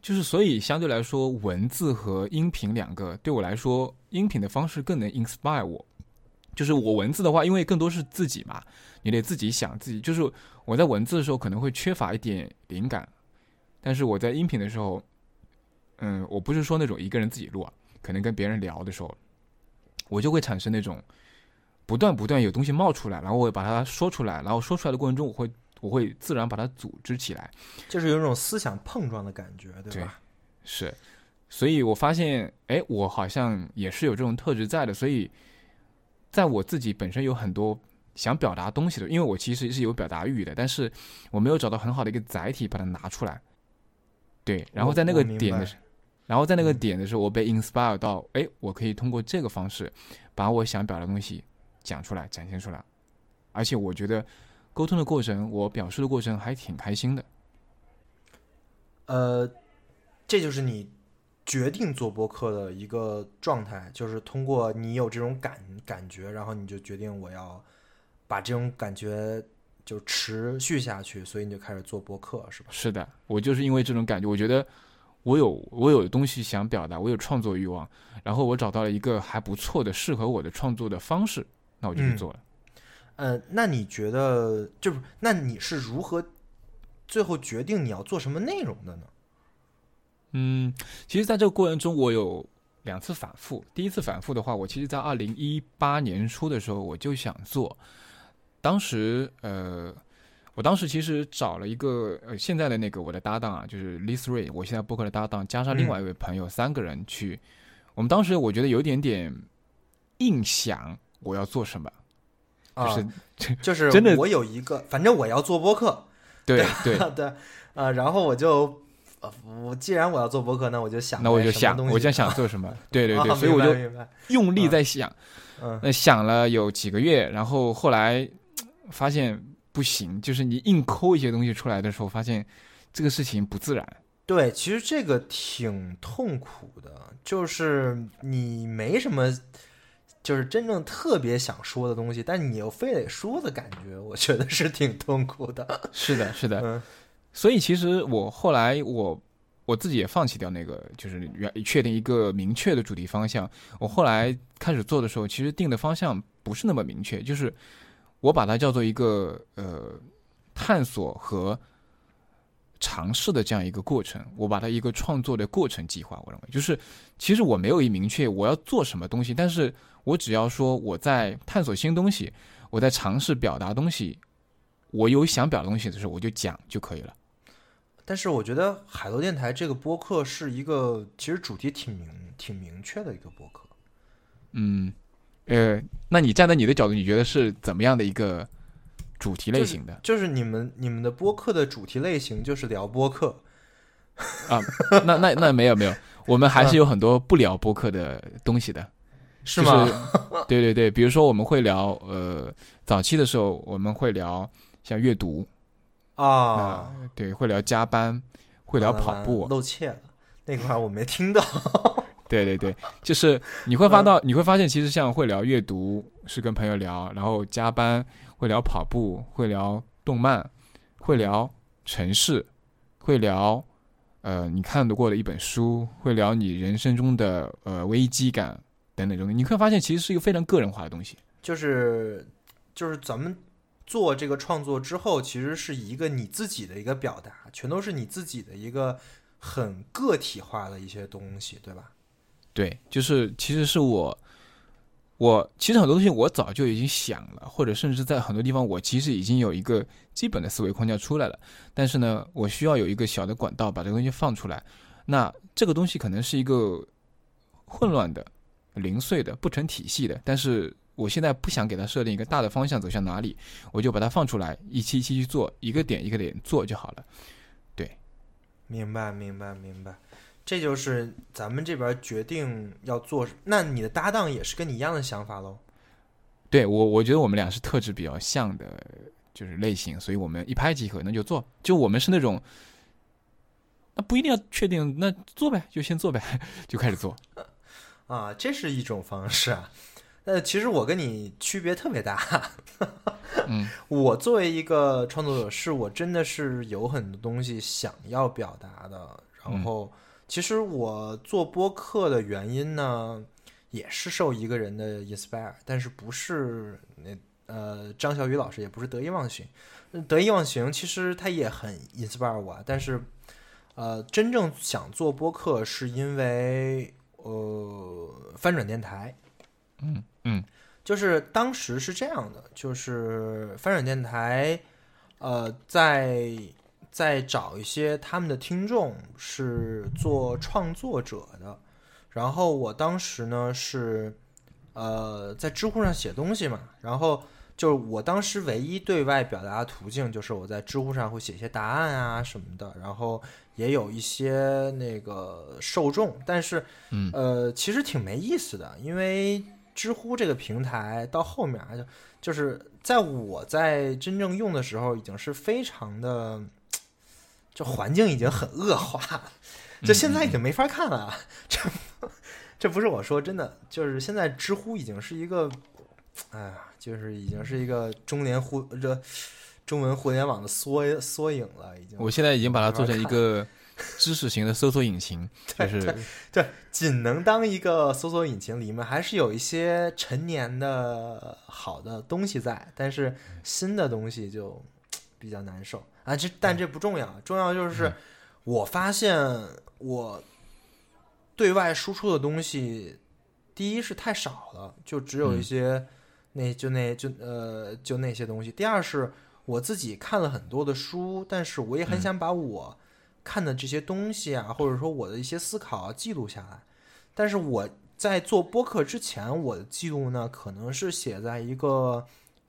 就是，所以相对来说，文字和音频两个对我来说，音频的方式更能 inspire 我。就是我文字的话，因为更多是自己嘛，你得自己想自己。就是我在文字的时候可能会缺乏一点灵感，但是我在音频的时候，嗯，我不是说那种一个人自己录啊，可能跟别人聊的时候，我就会产生那种不断不断有东西冒出来，然后我会把它说出来，然后说出来的过程中，我会我会自然把它组织起来。就是有一种思想碰撞的感觉，对对吧？是，所以我发现，哎，我好像也是有这种特质在的，所以在我自己本身有很多想表达东西的，因为我其实是有表达欲的，但是我没有找到很好的一个载体把它拿出来。对，然后在那个点的时，然后在那个嗯点的时候，我被 inspire 到，哎，我可以通过这个方式把我想表达的东西讲出来、展现出来，而且我觉得沟通的过程，我表述的过程还挺开心的。呃，这就是你决定做播客的一个状态，就是通过你有这种感感觉，然后你就决定我要把这种感觉就持续下去，所以你就开始做播客，是吧？是的，我就是因为这种感觉，我觉得我有我有东西想表达，我有创作欲望，然后我找到了一个还不错的适合我的创作的方式，那我就去做了。呃，那你觉得就是那你是如何最后决定你要做什么内容的呢？嗯，其实在这个过程中，我有两次反复。第一次反复的话，我其实在二零一八年初的时候我就想做，当时呃，我当时其实找了一个呃现在的那个我的搭档啊，就是 Liz Ray，我现在播客的搭档，加上另外一位朋友，三个人去。我们当时我觉得有点点硬想我要做什么，就是 就是真的我有一个，反正我要做播客，对对 对，啊，然后我就。呃，我既然我要做博客，那我就想，那我就想，我就想做什么？对对对，所以我就用力在想，嗯，那想了有几个月，然后后来发现不行，就是你硬抠一些东西出来的时候，发现这个事情不自然。对，其实这个挺痛苦的，就是你没什么，就是真正特别想说的东西，但你又非得说的感觉，我觉得是挺痛苦的。是的，是的。嗯。所以其实我后来我我自己也放弃掉那个，就是原确定一个明确的主题方向。我后来开始做的时候，其实定的方向不是那么明确，就是我把它叫做一个呃探索和尝试的这样一个过程。我把它一个创作的过程计划，我认为就是其实我没有一明确我要做什么东西，但是我只要说我在探索新东西，我在尝试表达东西。我有想表达东西的时候，我就讲就可以了。但是我觉得海螺电台这个播客是一个其实主题挺明挺明确的一个播客。嗯，呃，那你站在你的角度，你觉得是怎么样的一个主题类型的？就是你们你们的播客的主题类型就是聊播客啊？那那那没有没有，我们还是有很多不聊播客的东西的，是吗？对对对，比如说我们会聊呃，早期的时候我们会聊。像阅读啊，对，会聊加班，会聊跑步，露怯了那块我没听到。对对对，就是你会发到，你会发现，其实像会聊阅读是跟朋友聊，然后加班会聊跑步，会聊动漫，会聊城市，会聊呃你看得过的一本书，会聊你人生中的呃危机感等等等等。你会发现，其实是一个非常个人化的东西。就是就是咱们。做这个创作之后，其实是一个你自己的一个表达，全都是你自己的一个很个体化的一些东西，对吧？对，就是其实是我，我其实很多东西我早就已经想了，或者甚至在很多地方我其实已经有一个基本的思维框架出来了，但是呢，我需要有一个小的管道把这个东西放出来。那这个东西可能是一个混乱的、零碎的、不成体系的，但是。我现在不想给它设定一个大的方向走向哪里，我就把它放出来，一期一期去做，一个点一个点做就好了。对，明白明白明白，这就是咱们这边决定要做。那你的搭档也是跟你一样的想法喽？对我，我觉得我们俩是特质比较像的，就是类型，所以我们一拍即合，那就做。就我们是那种，那不一定要确定，那做呗，就先做呗，就开始做。啊，这是一种方式啊。那，其实我跟你区别特别大。嗯，我作为一个创作者，是我真的是有很多东西想要表达的。然后，其实我做播客的原因呢，也是受一个人的 inspire，但是不是那呃张小雨老师，也不是得意忘形。得意忘形其实他也很 inspire 我，但是呃，真正想做播客是因为呃翻转电台。嗯嗯，就是当时是这样的，就是翻转电台，呃，在在找一些他们的听众是做创作者的，然后我当时呢是呃在知乎上写东西嘛，然后就是我当时唯一对外表达的途径就是我在知乎上会写一些答案啊什么的，然后也有一些那个受众，但是嗯呃其实挺没意思的，因为。知乎这个平台到后面就就是在我在真正用的时候，已经是非常的，就环境已经很恶化，就现在已经没法看了。这这不是我说真的，就是现在知乎已经是一个，哎呀，就是已经是一个中联互这中文互联网的缩缩影了，已经。我现在已经把它做成一个 知识型的搜索引擎，就是对，仅能当一个搜索引擎，里面还是有一些陈年的好的东西在，但是新的东西就比较难受啊。这但这不重要，重要就是我发现我对外输出的东西，第一是太少了，就只有一些那就那就呃就那些东西。第二是我自己看了很多的书，但是我也很想把我看的这些东西啊，或者说我的一些思考啊记录下来。但是我在做播客之前，我的记录呢，可能是写在一个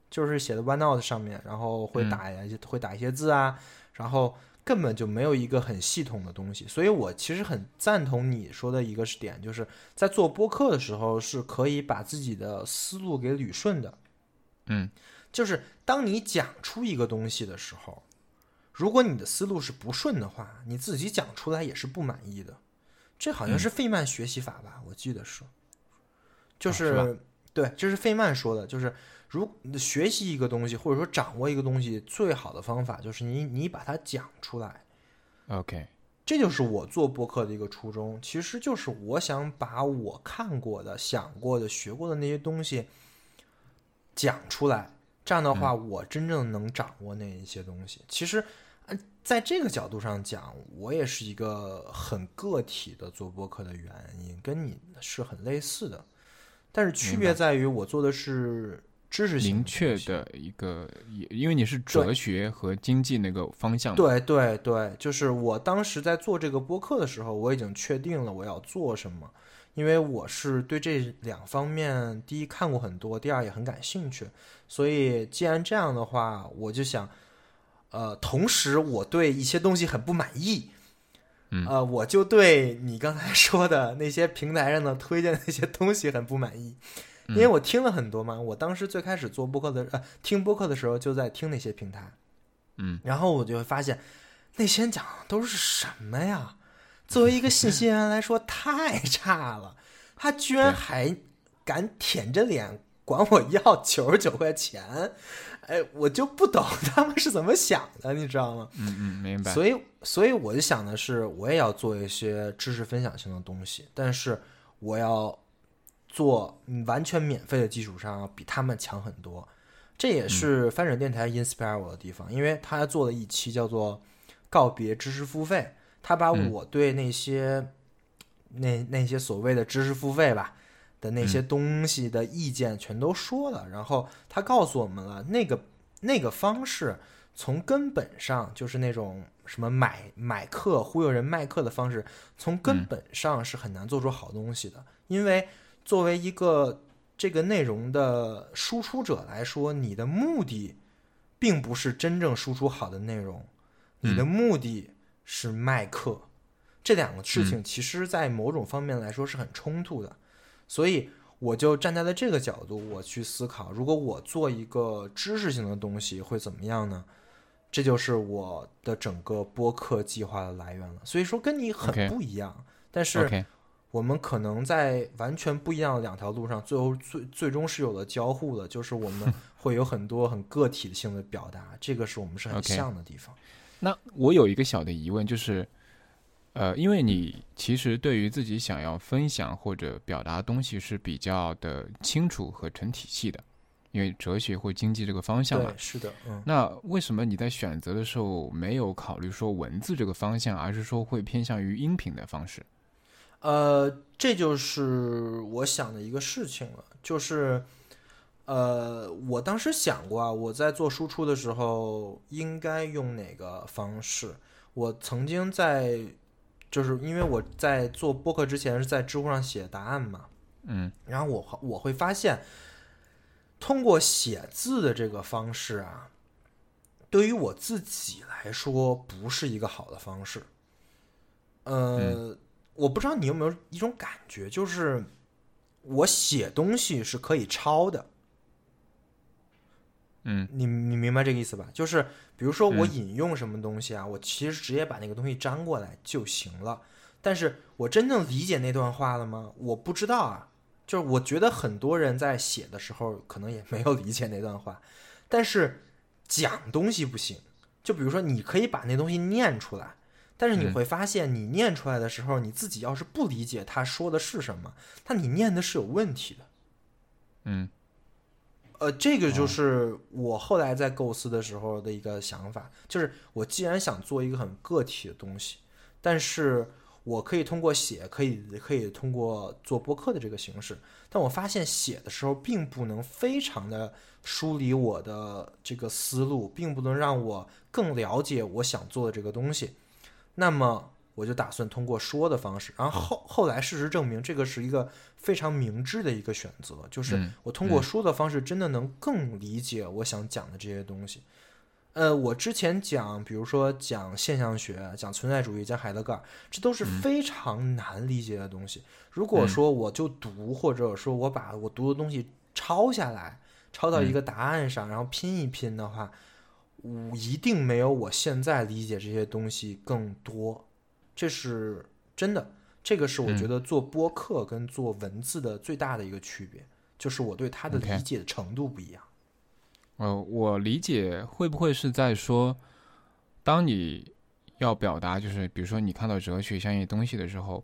就是写的 OneNote 上面，然后会打一些、会打一些字啊，然后根本就没有一个很系统的东西。所以我其实很赞同你说的一个是点，就是在做播客的时候是可以把自己的思路给捋顺的。嗯，就是当你讲出一个东西的时候，如果你的思路是不顺的话，你自己讲出来也是不满意的。这好像是费曼学习法吧？我记得是，就是、啊是对，这是费曼说的，就是如学习一个东西或者说掌握一个东西，最好的方法就是你你把它讲出来。OK，这就是我做播客的一个初衷，其实就是我想把我看过的、想过的、学过的那些东西讲出来。这样的话，我真正能掌握那一些东西。其实，呃，在这个角度上讲，我也是一个很个体的做播客的原因，跟你是很类似的。但是区别在于，我做的是知识明确的一个，也因为你是哲学和经济那个方向，对对对，就是我当时在做这个播客的时候，我已经确定了我要做什么，因为我是对这两方面，第一看过很多，第二也很感兴趣，所以既然这样的话，我就想，呃，同时我对一些东西很不满意。嗯。呃，我就对你刚才说的那些平台上的推荐的那些东西很不满意，因为我听了很多嘛。我当时最开始做播客的，呃，听播客的时候就在听那些平台，嗯，然后我就会发现，那些人讲的都是什么呀？作为一个信息源来说，太差了。他居然还敢舔着脸管我要九十九块钱，哎，我就不懂他们是怎么想的，你知道吗？嗯嗯，明白。所以，所以我就想的是，我也要做一些知识分享性的东西，但是我要做嗯完全免费的基础上，要比他们强很多。这也是翻转电台 inspire 我的地方，因为他做了一期叫做“告别知识付费”，他把嗯我对那些、那那些所谓的知识付费吧的那些东西的意见全都说了，然后他告诉我们了那个那个方式。从根本上就是那种什么买买课忽悠人卖课的方式，从根本上是很难做出好东西的。因为作为一个这个内容的输出者来说，你的目的并不是真正输出好的内容，你的目的是卖课。这两个事情其实，在某种方面来说是很冲突的，所以我就站在了这个角度，我去思考，如果我做一个知识性的东西会怎么样呢？这就是我的整个播客计划的来源了。所以说跟你很不一样但是我们可能在完全不一样的两条路上，最后最最终是有了交互的，就是我们 会有很多很个体性的表达，这个是我们是很像的地方。那我有一个小的疑问，就是，呃，因为你其实对于自己想要分享或者表达的东西是比较的清楚和成体系的，因为哲学或经济这个方向嘛，。是的，嗯。那为什么你在选择的时候没有考虑说文字这个方向，而是说会偏向于音频的方式？呃，这就是我想的一个事情了，就是，呃，我当时想过啊，我在做输出的时候应该用哪个方式。我曾经在，就是因为我在做播客之前是在知乎上写答案嘛，嗯然后我我会发现，通过写字的这个方式啊，对于我自己来说不是一个好的方式。呃，我不知道你有没有一种感觉，就是我写东西是可以抄的，嗯你你明白这个意思吧？就是比如说我引用什么东西啊，我其实直接把那个东西粘过来就行了。但是我真正理解那段话了吗？我不知道啊。就是我觉得很多人在写的时候可能也没有理解那段话，但是讲东西不行。就比如说，你可以把那东西念出来，但是你嗯会发现，你念出来的时候，你自己要是不理解他说的是什么，那你念的是有问题的。嗯。呃，这个就是我后来在构思的时候的一个想法，就是我既然想做一个很个体的东西，但是我可以通过写，可以可以通过做播客的这个形式，但我发现写的时候并不能非常的梳理我的这个思路，并不能让我更了解我想做的这个东西，那么我就打算通过说的方式，然后后后来事实证明这个是一个非常明智的一个选择，就是嗯我通过说的方式真的能更理解我想讲的这些东西。呃，我之前讲，比如说讲现象学、讲存在主义、讲海德格尔，这都是非常难理解的东西。如果说我就读，或者说我把我读的东西抄下来，抄到一个答案上，然后拼一拼的话，我一定没有我现在理解这些东西更多。这是真的，这个是我觉得做播客跟做文字的最大的一个区别，就是我对它的理解的程度不一样。呃，我理解会不会是在说，当你要表达，就是比如说你看到哲学相应东西的时候，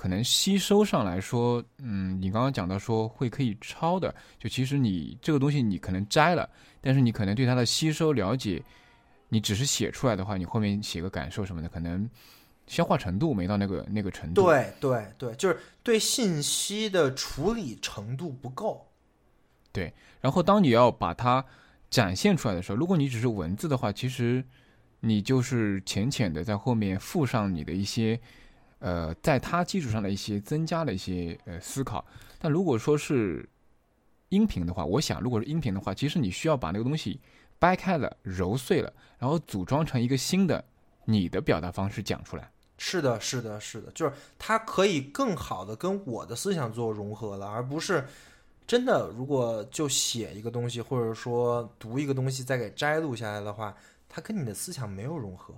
可能吸收上来说，嗯，你刚刚讲到说会可以抄的，就其实你这个东西你可能摘了，但是你可能对它的吸收了解，你只是写出来的话，你后面写个感受什么的，可能消化程度没到那个那个程度。对对对，就是对信息的处理程度不够。对然后当你要把它展现出来的时候，如果你只是文字的话，其实你就是浅浅的在后面附上你的一些，呃，在它基础上的一些增加的一些呃思考。但如果说是音频的话，我想如果是音频的话，其实你需要把那个东西掰开了、揉碎了，然后组装成一个新的你的表达方式讲出来。是的，是的，是的，就是它可以更好的跟我的思想做融合了，而不是真的如果就写一个东西，或者说读一个东西再给摘录下来的话，它跟你的思想没有融合。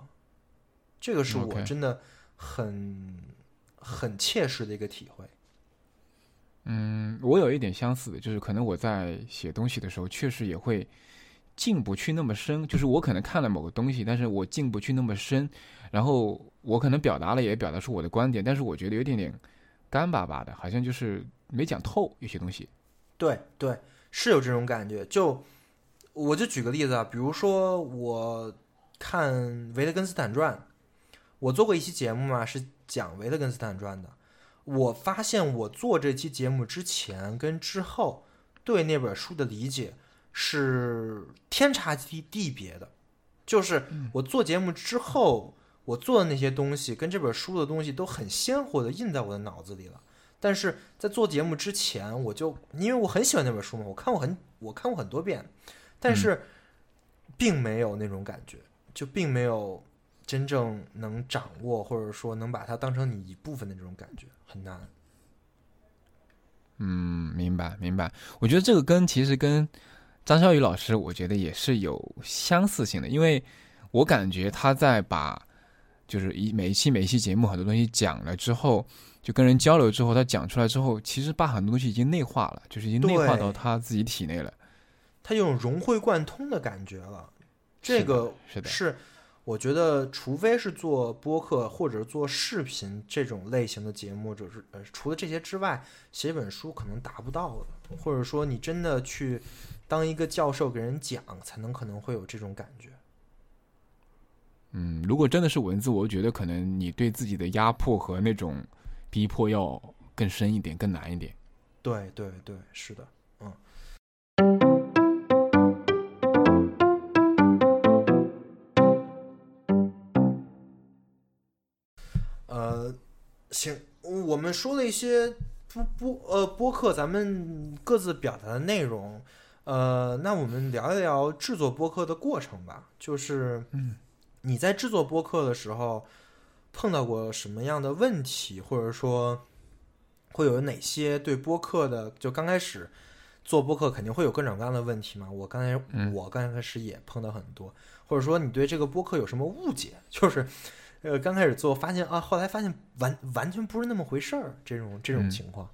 这个是我真的很很切实的一个体会。嗯，我有一点相似的，就是可能我在写东西的时候，确实也会进不去那么深。就是我可能看了某个东西，但是我进不去那么深，然后我可能表达了，也表达出我的观点，但是我觉得有点点干巴巴的，好像就是没讲透有些东西。对对，是有这种感觉。就我就举个例子啊，比如说我看《维特根斯坦传》，我做过一期节目嘛，是讲维特根斯坦传的。我发现我做这期节目之前跟之后，对那本书的理解是天差地地别的。就是我做节目之后，我做的那些东西跟这本书的东西都很鲜活的印在我的脑子里了。但是在做节目之前，我就因为我很喜欢那本书嘛，我看过很我看过很多遍，但是并没有那种感觉，就并没有真正能掌握或者说能把它当成你一部分的这种感觉，很难。嗯，明白明白。我觉得这个跟其实跟张小雨老师，我觉得也是有相似性的，因为我感觉他在把就是一每一期每一期节目很多东西讲了之后，就跟人交流之后，他讲出来之后，其实把很多东西已经内化了，就是已经内化到他自己体内了。他有种融会贯通的感觉了。这个是的，是我觉得，除非是做播客或者做视频这种类型的节目，就是呃，除了这些之外，写一本书可能达不到的，或者说你真的去当一个教授给人讲，才能可能会有这种感觉。嗯，如果真的是文字，我觉得可能你对自己的压迫和那种逼迫要更深一点，更难一点。对对对，是的，嗯。行，我们说了一些播播呃播客，咱们各自表达的内容，呃，那我们聊一聊制作播客的过程吧。就是，嗯，你在制作播客的时候碰到过什么样的问题，或者说会有哪些对播客的？就刚开始做播客肯定会有各种各样的问题嘛。我刚才、嗯我刚开始也碰到很多，或者说你对这个播客有什么误解？就是呃刚开始做发现啊，后来发现完完全不是那么回事儿，这种这种嗯情况。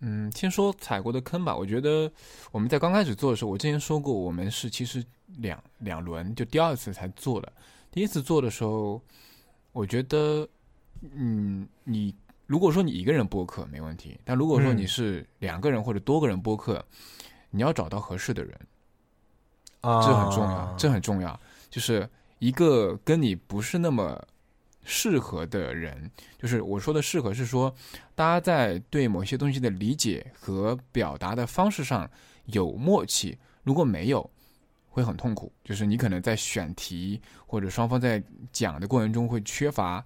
嗯，先说踩过的坑吧。我觉得我们在刚开始做的时候，我之前说过，我们是其实两两轮，就第二次才做的。第一次做的时候，我觉得，嗯，你如果说你一个人播客没问题，但如果说你是两个人或者多个人播客，你要找到合适的人，啊，这很重要，这很重要。就是一个跟你不是那么适合的人，就是我说的适合是说，大家在对某些东西的理解和表达的方式上有默契。如果没有，会很痛苦。就是你可能在选题或者双方在讲的过程中会缺乏，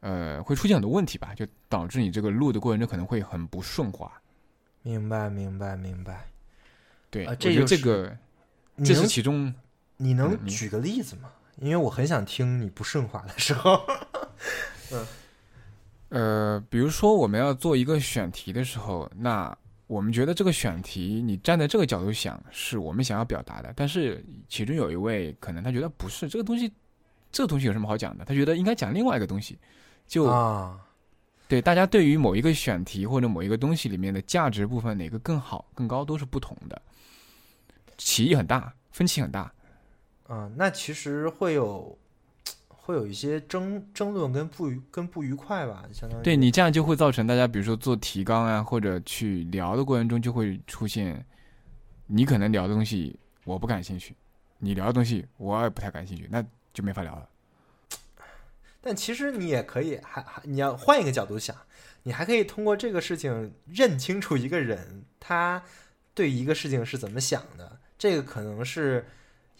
呃，会出现很多问题吧，就导致你这个录的过程中可能会很不顺滑。明白，明白，明白。对，啊我觉得这就是这个这是其中。你能举个例子吗？因为我很想听你不顺滑的时候。呃，比如说我们要做一个选题的时候，那我们觉得这个选题，你站在这个角度想，是我们想要表达的。但是其中有一位可能他觉得不是这个东西，这个东西有什么好讲的？他觉得应该讲另外一个东西。就、啊，对大家对于某一个选题或者某一个东西里面的价值部分哪个更好、更高都是不同的，歧义很大，分歧很大。啊，那其实会有会有一些争争论跟不愉跟不愉快吧，相当于对你这样就会造成大家，比如说做提纲啊，或者去聊的过程中，就会出现你可能聊的东西我不感兴趣，你聊的东西我也不太感兴趣，那就没法聊了。但其实你也可以，还还你要换一个角度想，你还可以通过这个事情认清楚一个人他对一个事情是怎么想的，这个可能是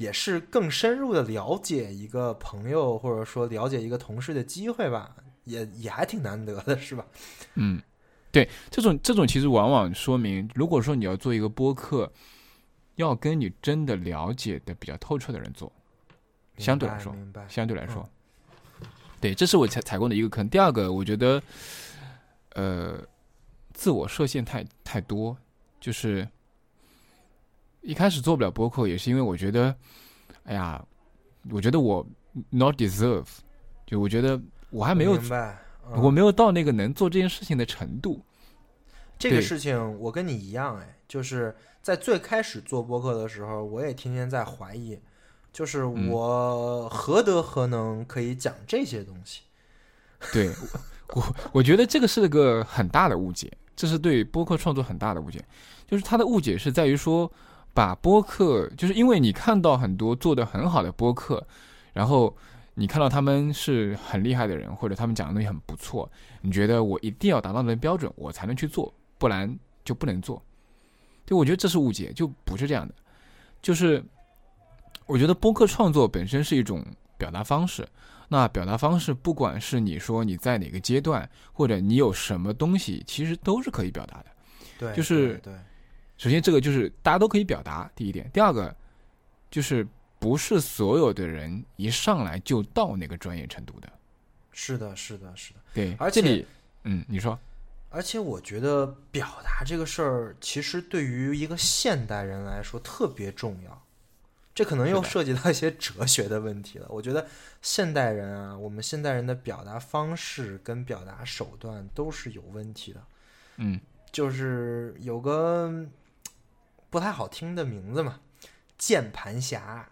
也是更深入的了解一个朋友或者说了解一个同事的机会吧，也也还挺难得的，是吧？嗯，对，这种这种其实往往说明，如果说你要做一个播客，要跟你真的了解的比较透彻的人做，相对来说相对来说，对，这是我踩踩过的一个坑。第二个，我觉得，呃，自我设限太太多，就是一开始做不了播客，也是因为我觉得，哎呀，我觉得我 not deserve，就我觉得我还没有，我没有到那个能做这件事情的程度。这个事情我跟你一样，哎，就是在最开始做播客的时候，我也天天在怀疑，就是嗯我何德何能可以讲这些东西？对我，我我觉得这个是个很大的误解，这是对播客创作很大的误解。就是他的误解是在于说，把播客，就是因为你看到很多做的很好的播客，然后你看到他们是很厉害的人，或者他们讲的东西很不错，你觉得我一定要达到那个标准，我才能去做，不然就不能做。对，我觉得这是误解，就不是这样的。就是我觉得播客创作本身是一种表达方式，那表达方式，不管是你说你在哪个阶段，或者你有什么东西，其实都是可以表达的。对，就是对，对首先，这个就是大家都可以表达，第一点。第二个，就是不是所有的人一上来就到那个专业程度的。是的，是的，是的。对，而且嗯，你说，而且我觉得表达这个事儿，其实对于一个现代人来说特别重要。这可能又涉及到一些哲学的问题了。我觉得现代人啊，我们现代人的表达方式跟表达手段都是有问题的。嗯，就是有个不太好听的名字嘛，键盘侠，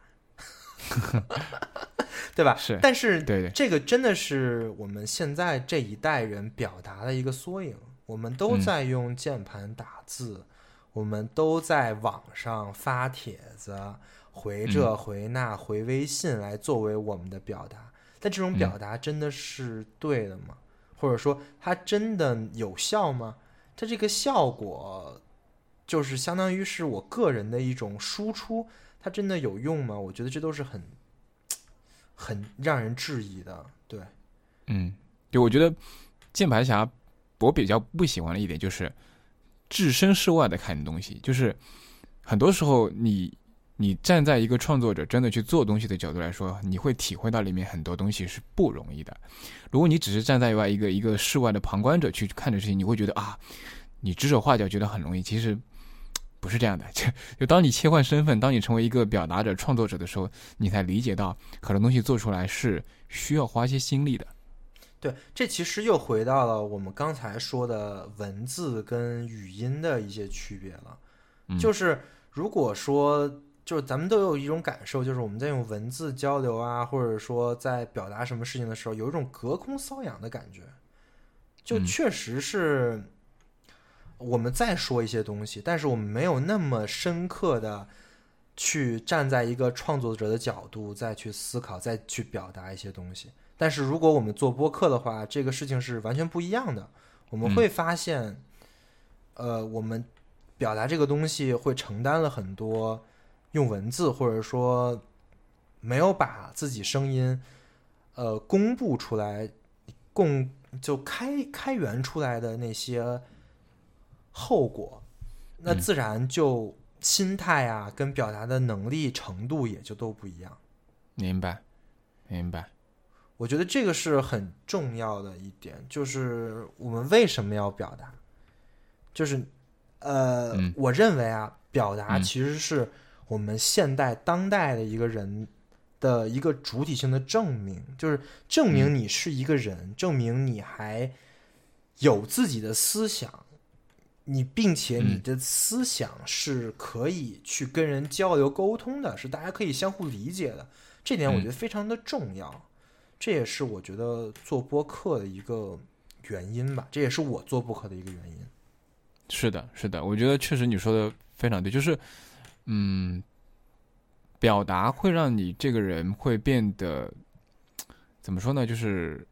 对吧？是但是对对，这个真的是我们现在这一代人表达的一个缩影。我们都嗯在用键盘打字，我们都在网上发帖子、回这嗯回那、回微信来作为我们的表达。但这种表嗯达真的是对的吗？或者说它真的有效吗？它这个效果就是相当于是我个人的一种输出，它真的有用吗？我觉得这都是很很让人质疑的。对，嗯，对，我觉得键盘侠，我比较不喜欢的一点就是置身事外的看东西，就是很多时候你你站在一个创作者真的去做东西的角度来说，你会体会到里面很多东西是不容易的。如果你只是站在外一个一个室外的旁观者去看的事情，你会觉得啊，你指手画脚觉得很容易，其实。不是这样的，就 就当你切换身份，当你成为一个表达者、创作者的时候，你才理解到很多东西做出来是需要花一些心力的。对，这其实又回到了我们刚才说的文字跟语音的一些区别了。嗯就是如果说，就是咱们都有一种感受，就是我们在用文字交流啊，或者说在表达什么事情的时候，有一种隔空瘙痒的感觉。就嗯确实是我们再说一些东西，但是我们没有那么深刻的去站在一个创作者的角度再去思考，再去表达一些东西。但是如果我们做播客的话，这个事情是完全不一样的。我们嗯会发现，呃，我们表达这个东西会承担了很多用文字或者说没有把自己声音呃公布出来，共就开开源出来的那些后果，那嗯。自然就心态啊跟表达的能力程度也就都不一样。明白，明白。我觉得这个是很重要的一点，就是我们为什么要表达，就是呃，嗯。我认为啊，表达嗯。其实是我们现代当代的一个人的一个主体性的证明，就是证明你是一个人，证明你还有自己的思想，你并且你嗯的思想是可以去跟人交流沟通的，是大家可以相互理解的，这点我嗯觉得非常的重要。这也是我觉得做播客的一个原因吧，这也是我做播客的一个原因。是的，是的，我觉得确实你说的非常对，就是，嗯，表达会让你这个人会变得怎么说呢？就是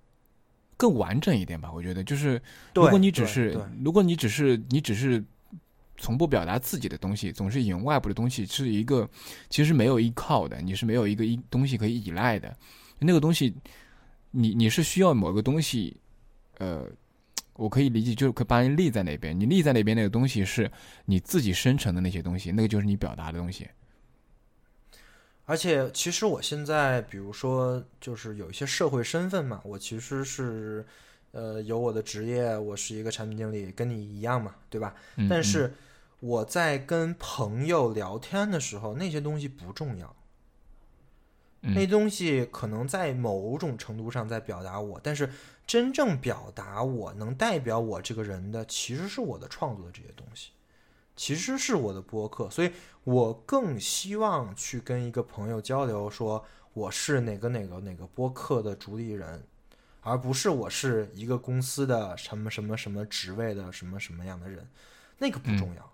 更完整一点吧。我觉得，就是如果你只是如果你只是你只是从不表达自己的东西，总是引用外部的东西，是一个其实没有依靠的，你是没有一个依东西可以依赖的。那个东西，你你是需要某个东西，呃，我可以理解，就是可以把你立在那边。你立在那边那个东西是你自己生成的那些东西，那个就是你表达的东西。而且，其实我现在，比如说，就是有一些社会身份嘛，我其实是，呃，有我的职业，我是一个产品经理，跟你一样嘛，对吧？嗯、嗯但是我在跟朋友聊天的时候，那些东西不重要，嗯那东西可能在某种程度上在表达我，但是真正表达我能代表我这个人的，其实是我的创作的这些东西，其实是我的播客，所以我更希望去跟一个朋友交流，说我是哪个哪个哪个播客的主理人，而不是我是一个公司的什么什么什么职位的什么什么样的人，那个不重要。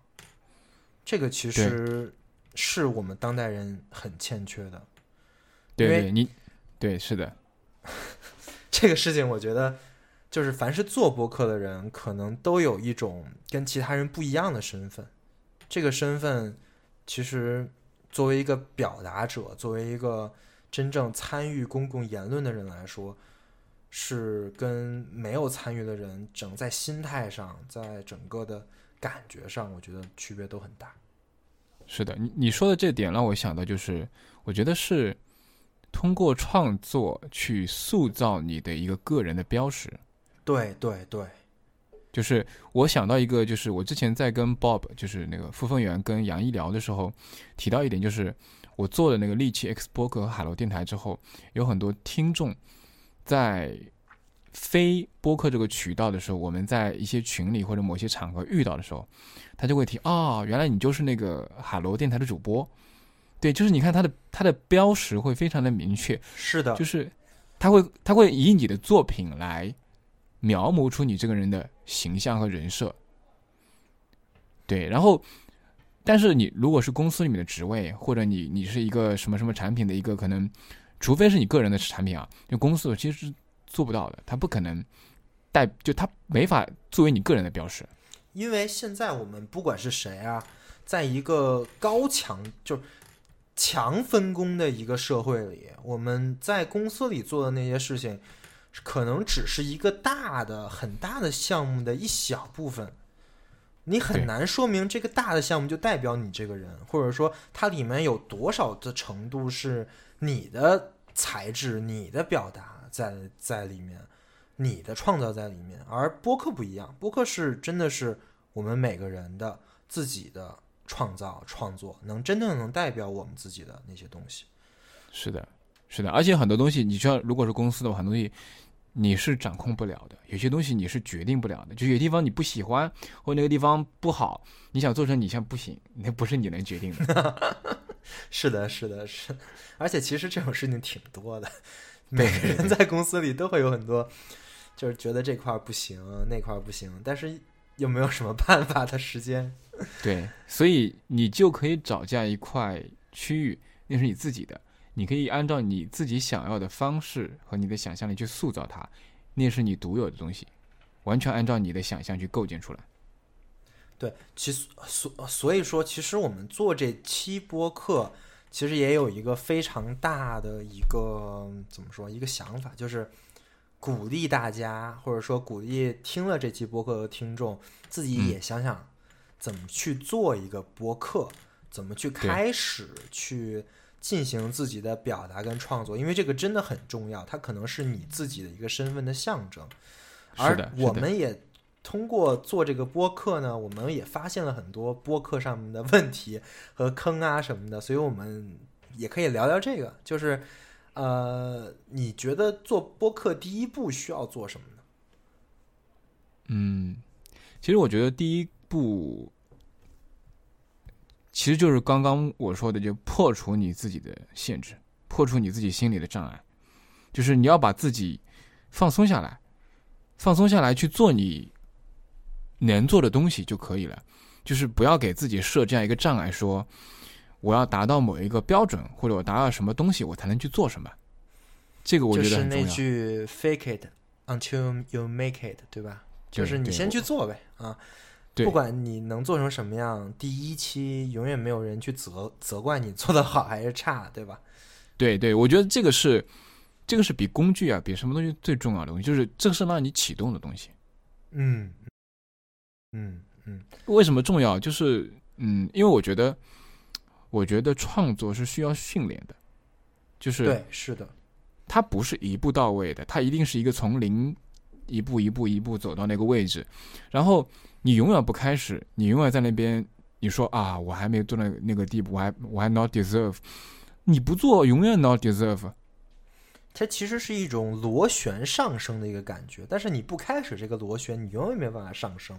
这个其实是我们当代人很欠缺的。对对，你对是的，这个事情，我觉得就是凡是做播客的人，可能都有一种跟其他人不一样的身份。这个身份，其实作为一个表达者，作为一个真正参与公共言论的人来说，是跟没有参与的人，整在心态上，在整个的感觉上，我觉得区别都很大。是的。你你说的这点让我想到，就是我觉得是通过创作去塑造你的一个个人的标识。对对对，就是我想到一个，就是我之前在跟 Bob，就是那个付凤元跟杨一聊的时候，提到一点，就是我做了那个利器 X 播客和海螺电台之后，有很多听众在非播客这个渠道的时候，我们在一些群里或者某些场合遇到的时候，他就会提啊、原来你就是那个海螺电台的主播。对，就是你看他的他的标识会非常的明确，是的，就是他会他会以你的作品来描摹出你这个人的形象和人设。对，然后，但是你如果是公司里面的职位，或者你你是一个什么什么产品的一个可能，除非是你个人的产品啊，就公司其实是做不到的，他不可能带，就他没法作为你个人的标识。因为现在我们不管是谁啊，在一个高强就强分工的一个社会里，我们在公司里做的那些事情，可能只是一个大的很大的项目的一小部分。你很难说明这个大的项目就代表你这个人，或者说它里面有多少的程度是你的材质、你的表达在在里面，你的创造在里面。而播客不一样，播客是真的是我们每个人的自己的创造创作，能真正能代表我们自己的那些东西。是的，是的，而且很多东西，你需要如果是公司的话，很多东西你是掌控不了的，有些东西你是决定不了的，就有地方你不喜欢，或那个地方不好，你想做成你像不行，那不是你能决定的。是的，是的，是，而且其实这种事情挺多的，每个人在公司里都会有很多，就是觉得这块不行，那块不行，但是又没有什么办法的时间。对，所以你就可以找这样一块区域，那是你自己的，你可以按照你自己想要的方式和你的想象力去塑造它，那是你独有的东西，完全按照你的想象去构建出来。对，其实所所以说，其实我们做这期播客，其实也有一个非常大的一个怎么说一个想法，就是鼓励大家，或者说鼓励听了这期播客的听众，自己也想想怎么去做一个播客，怎么去开始去进行自己的表达跟创作，因为这个真的很重要，它可能是你自己的一个身份的象征。而我们也通过做这个播客呢，我们也发现了很多播客上面的问题和坑啊什么的，所以我们也可以聊聊这个，就是呃，你觉得做播客第一步需要做什么呢？嗯，其实我觉得第一步，其实就是刚刚我说的，就破除你自己的限制，破除你自己心里的障碍，就是你要把自己放松下来，放松下来去做你能做的东西就可以了，就是不要给自己设这样一个障碍，说我要达到某一个标准，或者我达到什么东西，我才能去做什么。这个我就是那觉得很重要。句 “fake it until you make it”，对吧？就是你先去做呗啊，对不管你能做成什么样，第一期永远没有人去责责怪你做的好还是差，对吧？对对，我觉得这个是，这个是比工具啊，比什么东西最重要的东西，就是这个是让你启动的东西。嗯嗯嗯为什么重要？就是嗯，因为我觉得，我觉得创作是需要训练的，就是对，是的，它不是一步到位的，它一定是一个从零一步一步一步走到那个位置，然后你永远不开始，你永远在那边，你说啊，我还没做到那个地步，我还我还 not deserve，你不做永远 not deserve。它其实是一种螺旋上升的一个感觉，但是你不开始这个螺旋，你永远没办法上升，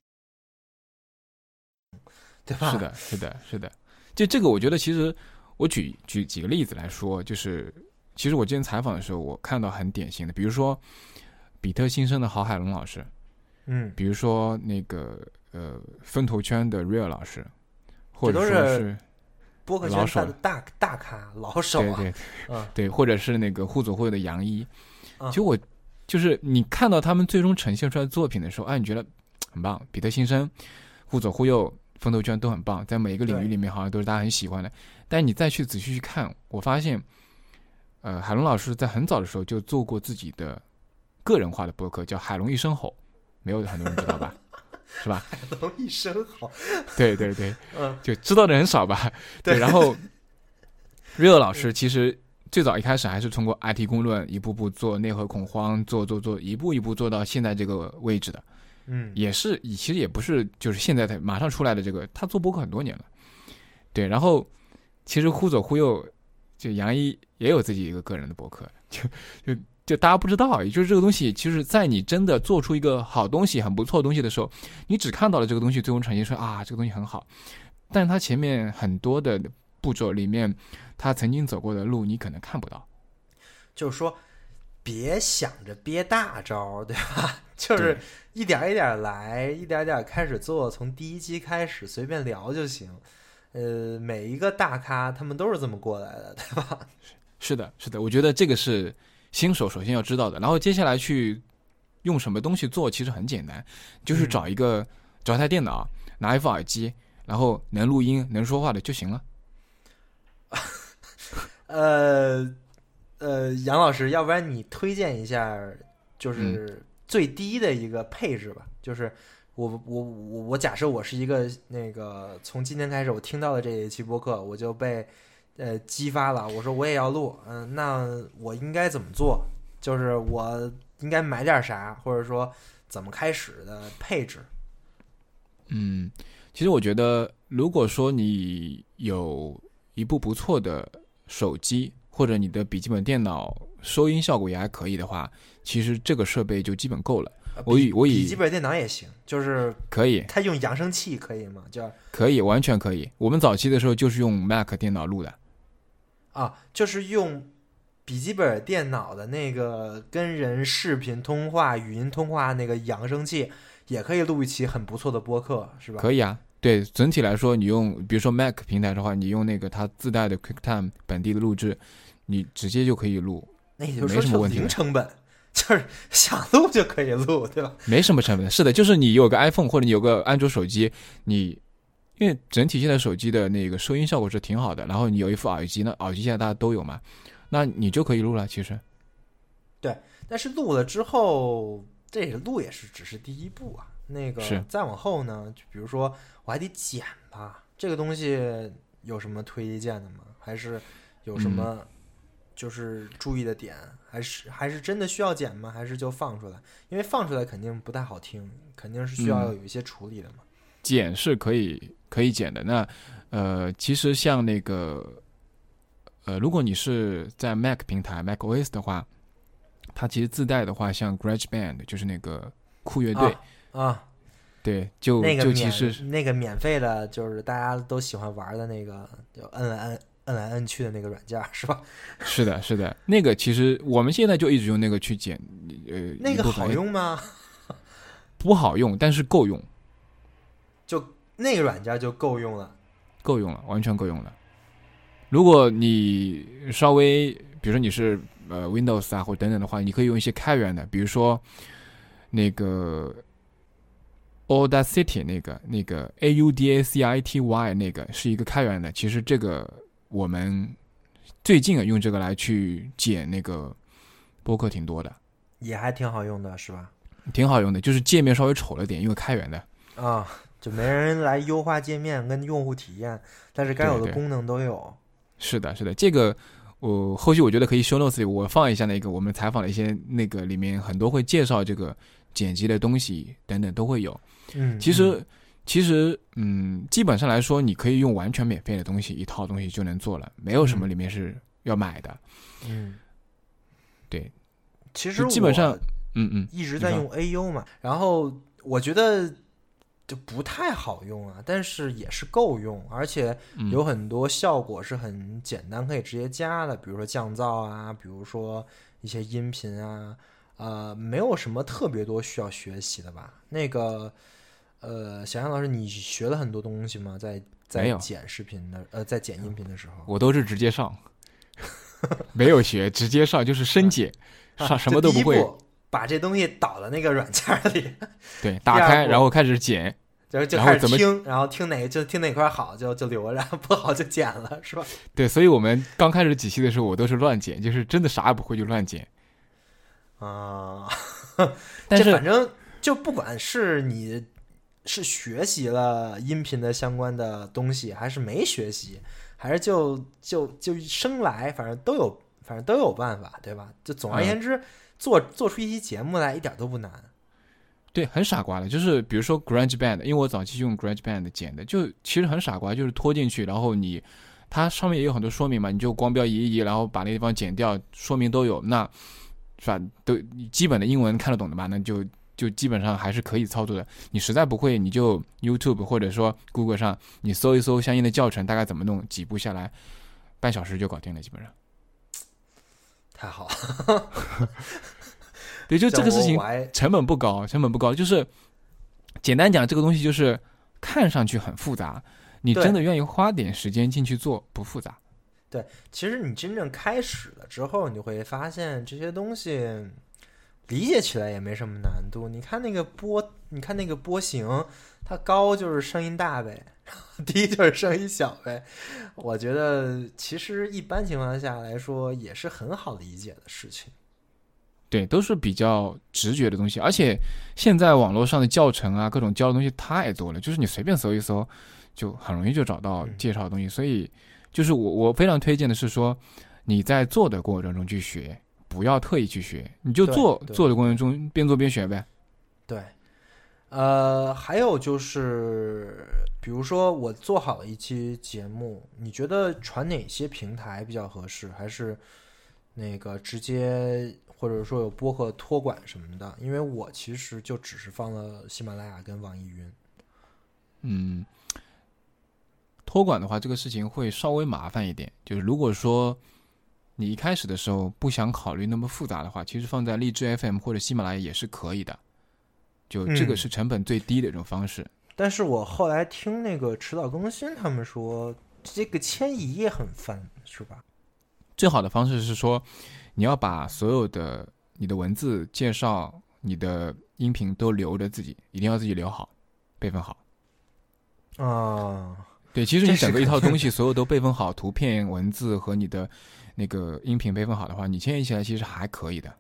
对吧？是，的，是的，是的。就这个，我觉得其实我举举几个例子来说，就是其实我之前采访的时候，我看到很典型的，比如说比特新生的郝海龙老师，嗯，比如说那个呃风投圈的 Real 老师，或者是说是播客圈老手大的大大咖老手啊，对对嗯。对，或者是那个互左互右的杨一，嗯。其实我就是你看到他们最终呈现出来的作品的时候，哎，你觉得很棒，彼得新生、互左互右、风投圈都很棒，在每一个领域里面好像都是大家很喜欢的。但你再去仔细去看，我发现，呃，海龙老师在很早的时候就做过自己的个人化的博客，叫《海龙一声吼》，没有很多人知道吧？是吧？龙一身好，对对对，嗯，就知道的人少吧？对。然后 Real 老师其实最早一开始还是通过 IT 公论一步步做内核恐慌，做做做，一步一步做到现在这个位置的，嗯，也是其实也不是就是现在才马上出来的这个，他做博客很多年了，对，然后其实忽左忽右，就杨一也有自己一个个人的博客，就就就大家不知道，也就是这个东西，其实，在你真的做出一个好东西、很不错的东西的时候，你只看到了这个东西最终呈现说啊，这个东西很好，但是它前面很多的步骤里面，他曾经走过的路，你可能看不到。就是说，别想着憋大招，对吧？就是一点儿一点儿来，一点点儿开始做，从第一期开始随便聊就行。呃，每一个大咖他们都是这么过来的，对吧？是的，是的，我觉得这个是新手首先要知道的。然后接下来去用什么东西做，其实很简单，就是嗯找一个、找一台电脑，拿一副耳机，然后能录音、能说话的就行了。呃呃，杨老师，要不然你推荐一下，就是最低的一个配置吧。就是我我我我假设我是一个那个从今天开始我听到了这一期播客，我就被呃激发了。我说我也要录，嗯、那我应该怎么做？就是我应该买点啥，或者说怎么开始的配置？嗯，其实我觉得，如果说你有一部不错的手机或者你的笔记本电脑收音效果也还可以的话，其实这个设备就基本够了。呃我以我以笔记本电脑也行，就是可以，它用扬声器可以吗？就可以，完全可以。我们早期的时候就是用 Mac 电脑录的，啊，就是用笔记本电脑的那个跟人视频通话、语音通话那个扬声器，也可以录一期很不错的播客，是吧？可以啊。对，整体来说，你用比如说 Mac 平台的话，你用那个它自带的 QuickTime 本地的录制，你直接就可以录，那也就是没什么问题零成本，就是想录就可以录，对吧？没什么成本。是的，就是你有个 iPhone 或者你有个安卓手机，你因为整体现在手机的那个收音效果是挺好的，然后你有一副耳机，那耳机现在大家都有嘛，那你就可以录了。其实，对但是录了之后，这也录也是只是第一步啊。那个再往后呢，就比如说我还得剪吧，这个东西有什么推荐的吗？还是有什么嗯就是注意的点？还是还是真的需要剪吗？还是就放出来？因为放出来肯定不太好听，肯定是需要嗯有一些处理的嘛。剪是可以可以剪的。那呃，其实像那个呃，如果你是在 Mac 平台 Mac OS 的话，它其实自带的话，像 GarageBand 就是那个酷乐队，啊啊，对，就那个免就其实那个免费的，就是大家都喜欢玩的那个，就摁来摁摁来摁去的那个软件是吧？是的，是的，那个其实我们现在就一直用那个去剪，呃，那个好用吗？不好用，但是够用，就那个软件就够用了。够用了，完全够用了。如果你稍微，比如说你是呃 Windows 啊或等等的话，你可以用一些开源的，比如说那个 Audacity 那个那个 A U D A C I T Y 那个是一个开源的。其实这个我们最近啊用这个来去剪那个播客挺多的，也还挺好用的，是吧？挺好用的，就是界面稍微丑了点，因为开源的。啊，就没人来优化界面跟用户体验，但是该有的功能都有。是的，是的，这个我后续我觉得可以 show notes 里我放一下那个我们采访的一些那个里面很多会介绍这个剪辑的东西等等都会有。嗯，其实其实嗯，基本上来说，你可以用完全免费的东西一套东西就能做了，没有什么嗯里面是要买的。嗯，对，其实基本上嗯嗯，一直在用 AU 嘛，然后我觉得就不太好用啊，但是也是够用，而且嗯有很多效果是很简单可以直接加的，比如说降噪啊，比如说一些音频啊，呃，没有什么特别多需要学习的吧？那个，呃，小杨老师，你学了很多东西吗？在在剪视频的，呃，在剪音频的时候，我都是直接上，没有学，直接上就是深剪，啊上什么都不会。把这东西导到那个软件里，对，打开然后开始剪，就是就开始听，然后听哪就听哪块好就就留着，不好就剪了，是吧？对，所以我们刚开始几期的时候，我都是乱剪，就是真的啥也不会就乱剪。啊，但是这反正就不管是你是学习了音频的相关的东西，还是没学习，还是就就就生来，反正都有，反正都有办法，对吧？就总而嗯言之，做做出一期节目来一点都不难。对，很傻瓜的，就是比如说 GarageBand，因为我早期用 GarageBand 剪的，就其实很傻瓜，就是拖进去，然后你它上面也有很多说明嘛，你就光标移一移，然后把那地方剪掉，说明都有，那是吧？都基本的英文看得懂的吧？那就就基本上还是可以操作的。你实在不会，你就 YouTube 或者说 Google 上你搜一搜相应的教程，大概怎么弄，几步下来，半小时就搞定了，基本上。太好，对，就这个事情成本不高，成本不高，就是简单讲，这个东西就是看上去很复杂，你真的愿意花点时间进去做，不复杂。对其实你真正开始了之后，你就会发现这些东西理解起来也没什么难度。你看那个波，你看那个波形，它高就是声音大呗，低就是声音小呗。我觉得其实一般情况下来说，也是很好理解的事情。对，都是比较直觉的东西，而且现在网络上的教程啊，各种教的东西太多了，就是你随便搜一搜，就很容易就找到嗯介绍的东西。所以，就是我我非常推荐的是说，你在做的过程中去学，不要特意去学，你就做做的过程中边做边学呗。对，呃，还有就是，比如说我做好了一期节目，你觉得传哪些平台比较合适？还是那个直接，或者说有播客托管什么的？因为我其实就只是放了喜马拉雅跟网易云。嗯，托管的话，这个事情会稍微麻烦一点。就是如果说你一开始的时候不想考虑那么复杂的话，其实放在荔枝 FM 或者喜马拉雅也是可以的。就这个嗯是成本最低的一种方式。但是我后来听那个迟早更新他们说，这个迁移也很烦，是吧？最好的方式是说，你要把所有的你的文字介绍、你的音频都留着自己，一定要自己留好，备份好。啊，对，其实你整个一套 东西，所有都备份好，图片、文字和你的那个音频备份好的话，你迁移起来其实还可以的。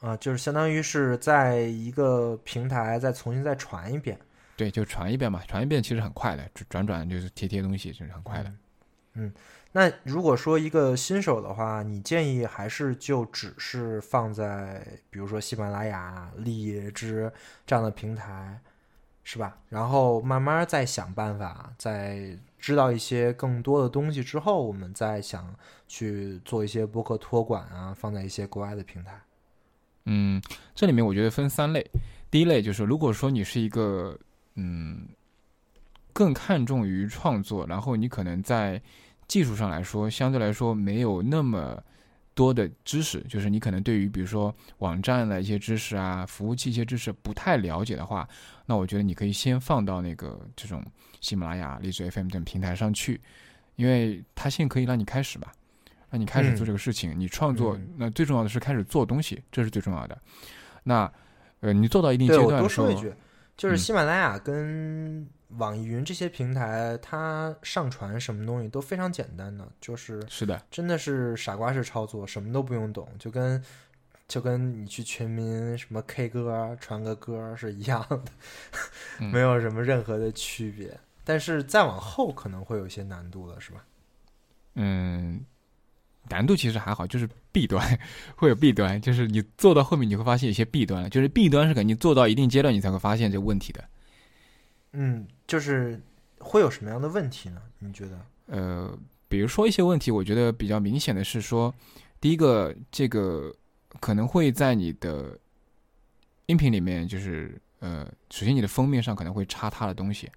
啊，就是相当于是在一个平台再重新再传一遍。对，就传一遍嘛，传一遍其实很快的，转转转就是贴贴东西，就是很快的。嗯，那如果说一个新手的话，你建议还是就只是放在比如说喜马拉雅、荔枝这样的平台，是吧？然后慢慢再想办法，在知道一些更多的东西之后，我们再想去做一些博客托管啊，放在一些国外的平台。嗯，这里面我觉得分三类，第一类就是如果说你是一个嗯更看重于创作，然后你可能在技术上来说相对来说没有那么多的知识，就是你可能对于比如说网站的一些知识啊、服务器一些知识不太了解的话，那我觉得你可以先放到那个这种喜马拉雅、荔枝 FM 等平台上去，因为它先可以让你开始嘛。让你开始做嗯这个事情，你创作，嗯那最重要的是开始做东西，这是最重要的。那，呃，你做到一定阶段的时候多说一，句，就是嗯喜马拉雅跟网易云这些平台，它上传什么东西都非常简单的，就是是的，真的是傻瓜式操作，什么都不用懂，就跟就跟你去全民什么 K 歌传个歌是一样的，嗯没有什么任何的区别。但是再往后可能会有一些难度了，是吧？嗯，难度其实还好，就是弊端会有弊端，就是你做到后面你会发现有些弊端了，就是弊端是肯定做到一定阶段你才会发现这个问题的。嗯，就是会有什么样的问题呢？你觉得？呃，比如说一些问题，我觉得比较明显的是说，第一个，这个可能会在你的音频里面，就是呃，首先你的封面上可能会插他的东西。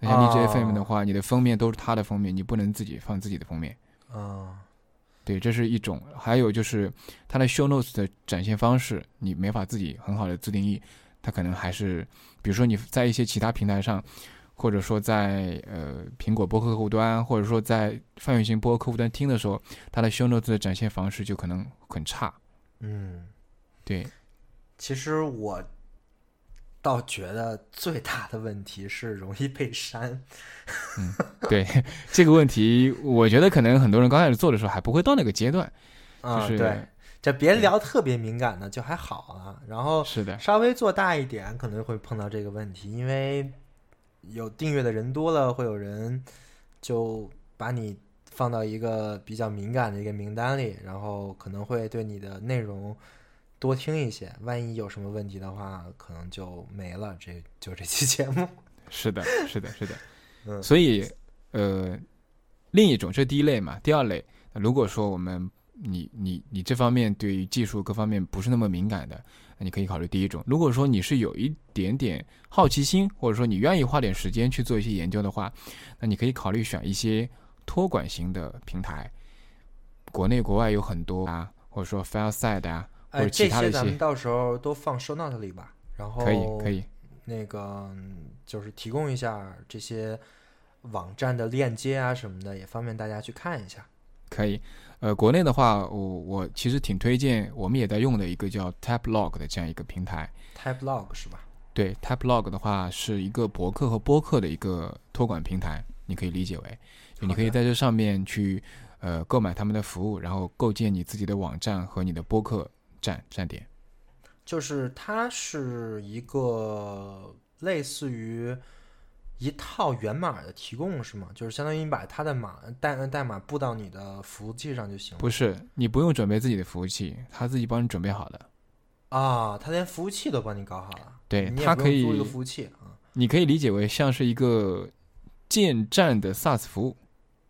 那像 DJ FM 的话，你的封面都是他的封面，你不能自己放自己的封面。啊、对，这是一种。还有就是它的 show notes 的展现方式，你没法自己很好的自定义，它可能还是，比如说你在一些其他平台上，或者说在呃苹果播客客户端，或者说在范远型播客客户端听的时候，它的 show notes 的展现方式就可能很差。嗯，对，其实我倒觉得最大的问题是容易被删。嗯对这个问题，我觉得可能很多人刚开始做的时候还不会到那个阶段，啊、就是对，这别聊特别敏感的就还好了，然后是的，稍微做大一点可能会碰到这个问题，因为有订阅的人多了，会有人就把你放到一个比较敏感的一个名单里，然后可能会对你的内容多听一些，万一有什么问题的话，可能就没了。这就这期节目，是的，是的，是的。嗯所以，呃，另一种这是第一类嘛，第二类，如果说我们你你你这方面对于技术各方面不是那么敏感的，那你可以考虑第一种。如果说你是有一点点好奇心，或者说你愿意花点时间去做一些研究的话，那你可以考虑选一些托管型的平台，国内国外有很多啊，或者说 Fileside 啊，或哎，者其他的一些些咱们到时候都放 show note 里吧，然后可以可以。那个嗯就是提供一下这些网站的链接啊什么的，也方便大家去看一下。可以，呃，国内的话，我我其实挺推荐，我们也在用的一个叫 TapLog 的这样一个平台。Type log 是吧？对，TapLog 的话是一个博客和播客的一个托管平台，你可以理解为，就你可以在这上面去呃购买他们的服务，然后构建你自己的网站和你的播客站站点。就是它是一个类似于一套源码的提供是吗？就是相当于你把它的码代代码布到你的服务器上就行了。不是，你不用准备自己的服务器，他自己帮你准备好的。啊，他连服务器都帮你搞好了，对，他可以租一个服务器啊你可以理解为像是一个建站的 SaaS 服务。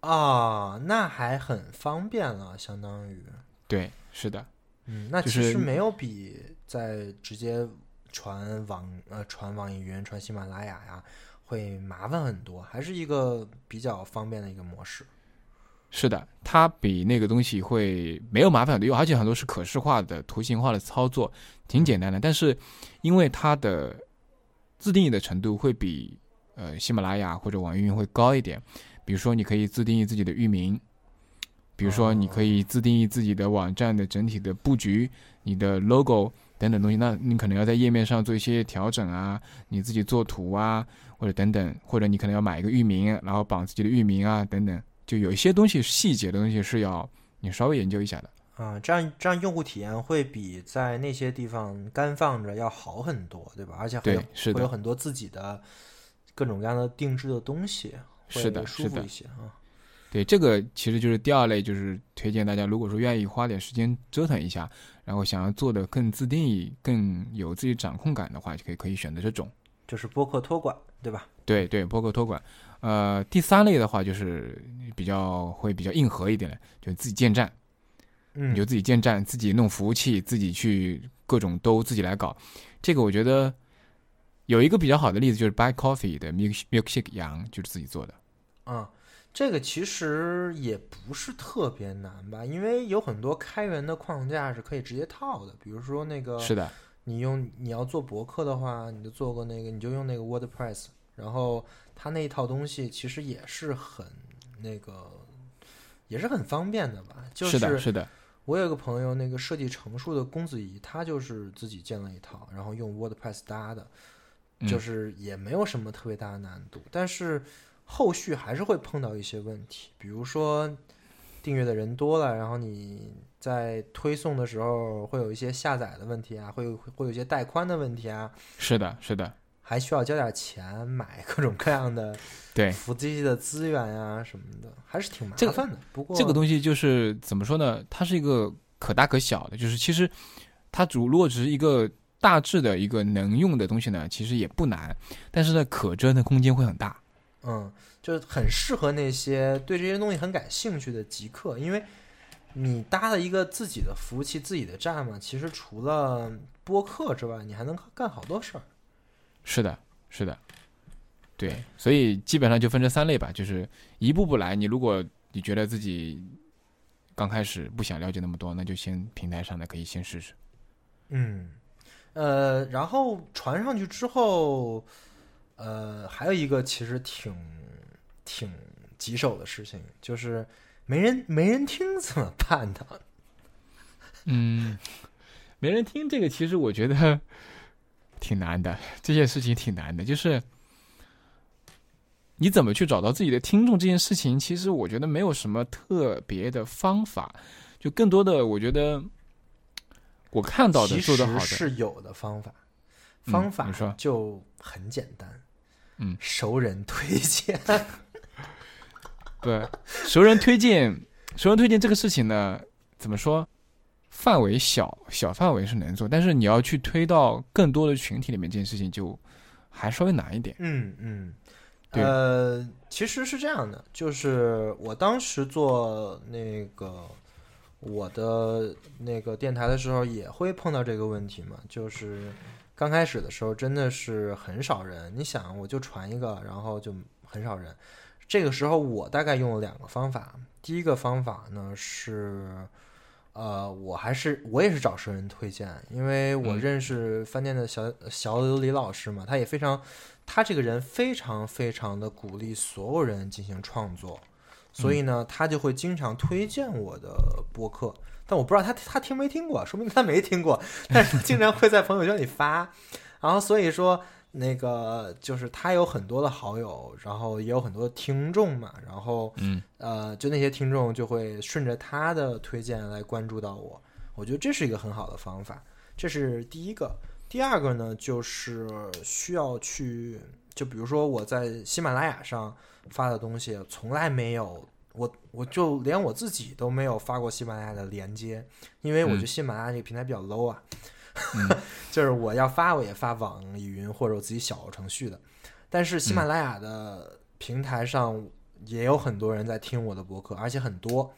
啊，那还很方便了，相当于，对，是的，嗯，那其实没有比在直接传网呃传网易云、传喜马拉雅呀会麻烦很多，还是一个比较方便的一个模式。是的，它比那个东西会没有麻烦很多，而且很多是可视化的、图形化的操作，挺简单的。但是因为它的自定义的程度会比呃喜马拉雅或者网易云会高一点，比如说你可以自定义自己的域名，比如说你可以自定义自己的网站的整体的布局、你的 logo 等等东西，那你可能要在页面上做一些调整啊，你自己做图啊，或者等等，或者你可能要买一个域名，然后绑自己的域名啊等等。就有一些东西细节的东西是要你稍微研究一下的。啊，这样这样用户体验会比在那些地方干放着要好很多，对吧？而且会有很多自己的各种各样的定制的东西，会是的是的舒服一些啊。对，这个其实就是第二类，就是推荐大家，如果说愿意花点时间折腾一下，然后想要做的更自定义、更有自己掌控感的话，就可以可以选择这种。就是播客托管，对吧？对对，播客托管。呃，第三类的话就是比较会比较硬核一点的，就自己建站，嗯你就自己建站，自己弄服务器，自己去各种都自己来搞。这个我觉得有一个比较好的例子就是 Buy Coffee 的 Milk Milkshake 羊就是自己做的。啊，这个其实也不是特别难吧，因为有很多开源的框架是可以直接套的，比如说那个是的，你用你要做博客的话，你就做个那个，你就用那个 WordPress，然后它那一套东西其实也是很那个，也是很方便的吧？就是的，是的，我有个朋友，那个设计成数的公子怡，他就是自己建了一套，然后用 WordPress 搭的，嗯。就是也没有什么特别大的难度，但是后续还是会碰到一些问题，比如说订阅的人多了，然后你在推送的时候会有一些下载的问题啊，会有会有一些带宽的问题啊，是的，是的，还需要交点钱买各种各样的对。服务器的资源啊什么的，还是挺麻这个烦的。不过这个东西就是怎么说呢？它是一个可大可小的，就是其实它主如果只是一个大致的一个能用的东西呢，其实也不难，但是呢，可折腾空间会很大。嗯，就是很适合那些对这些东西很感兴趣的极客，因为你搭了一个自己的服务器、自己的站嘛，其实除了播客之外，你还能干好多事儿。是的，是的，对，所以基本上就分这三类吧，就是一步步来。你如果你觉得自己刚开始不想了解那么多，那就先平台上的可以先试试。嗯，呃，然后传上去之后，呃，还有一个其实挺挺棘手的事情，就是没人没人听怎么办呢？嗯，没人听这个，其实我觉得挺难的，这件事情挺难的，就是你怎么去找到自己的听众这件事情，其实我觉得没有什么特别的方法，就更多的我觉得我看到的其做得好的，实是有的方法，嗯方法说就很简单，嗯，熟人推荐。对，熟人推荐，熟人推荐这个事情呢，怎么说？范围小，小范围是能做，但是你要去推到更多的群体里面，这件事情就还稍微难一点。嗯嗯，对呃，其实是这样的，就是我当时做那个我的那个电台的时候，也会碰到这个问题嘛，就是刚开始的时候真的是很少人，你想我就传一个，然后就很少人。这个时候我大概用了两个方法，第一个方法呢是。呃，我还是我也是找熟人推荐，因为我嗯认识饭店的小小李老师嘛，他也非常他这个人非常非常的鼓励所有人进行创作，所以呢，他就会经常推荐我的播客。但我不知道他他听没听过，说明他没听过，但是他经常会在朋友圈里发。然后所以说，那个就是他有很多的好友，然后也有很多听众嘛，然后嗯呃，就那些听众就会顺着他的推荐来关注到我。我觉得这是一个很好的方法，这是第一个。第二个呢，就是需要去，就比如说我在喜马拉雅上发的东西，从来没有我我就连我自己都没有发过喜马拉雅的连接，因为我觉得嗯喜马拉雅这个平台比较 low 啊。就是我要发我也发网易云或者我自己小程序的。但是喜马拉雅的平台上也有很多人在听我的博客，而且很多。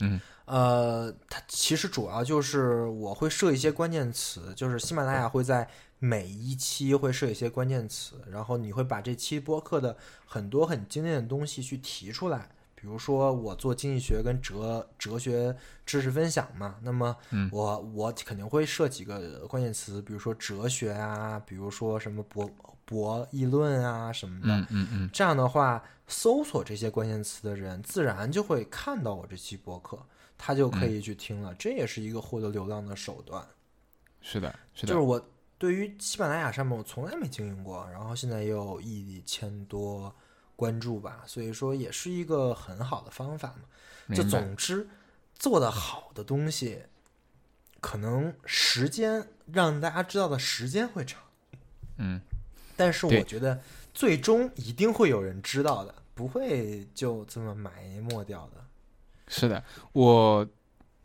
嗯，呃，它其实主要就是我会设一些关键词，就是喜马拉雅会在每一期会设一些关键词，然后你会把这期播客的很多很经典的东西去提出来。比如说我做经济学跟哲哲学知识分享嘛，那么我我肯定会设几个关键词，比如说哲学啊，比如说什么博博弈论啊什么的。嗯嗯嗯。这样的话，搜索这些关键词的人，自然就会看到我这期博客，他就可以去听了。这也是一个获得流量的手段。是的，是的。就是我对于喜马拉雅上面，我从来没经营过，然后现在也有一千多。关注吧，所以说也是一个很好的方法嘛。就总之，做的好的东西，可能时间让大家知道的时间会长，嗯，但是我觉得最终一定会有人知道的，不会就这么埋没掉的。是的，我。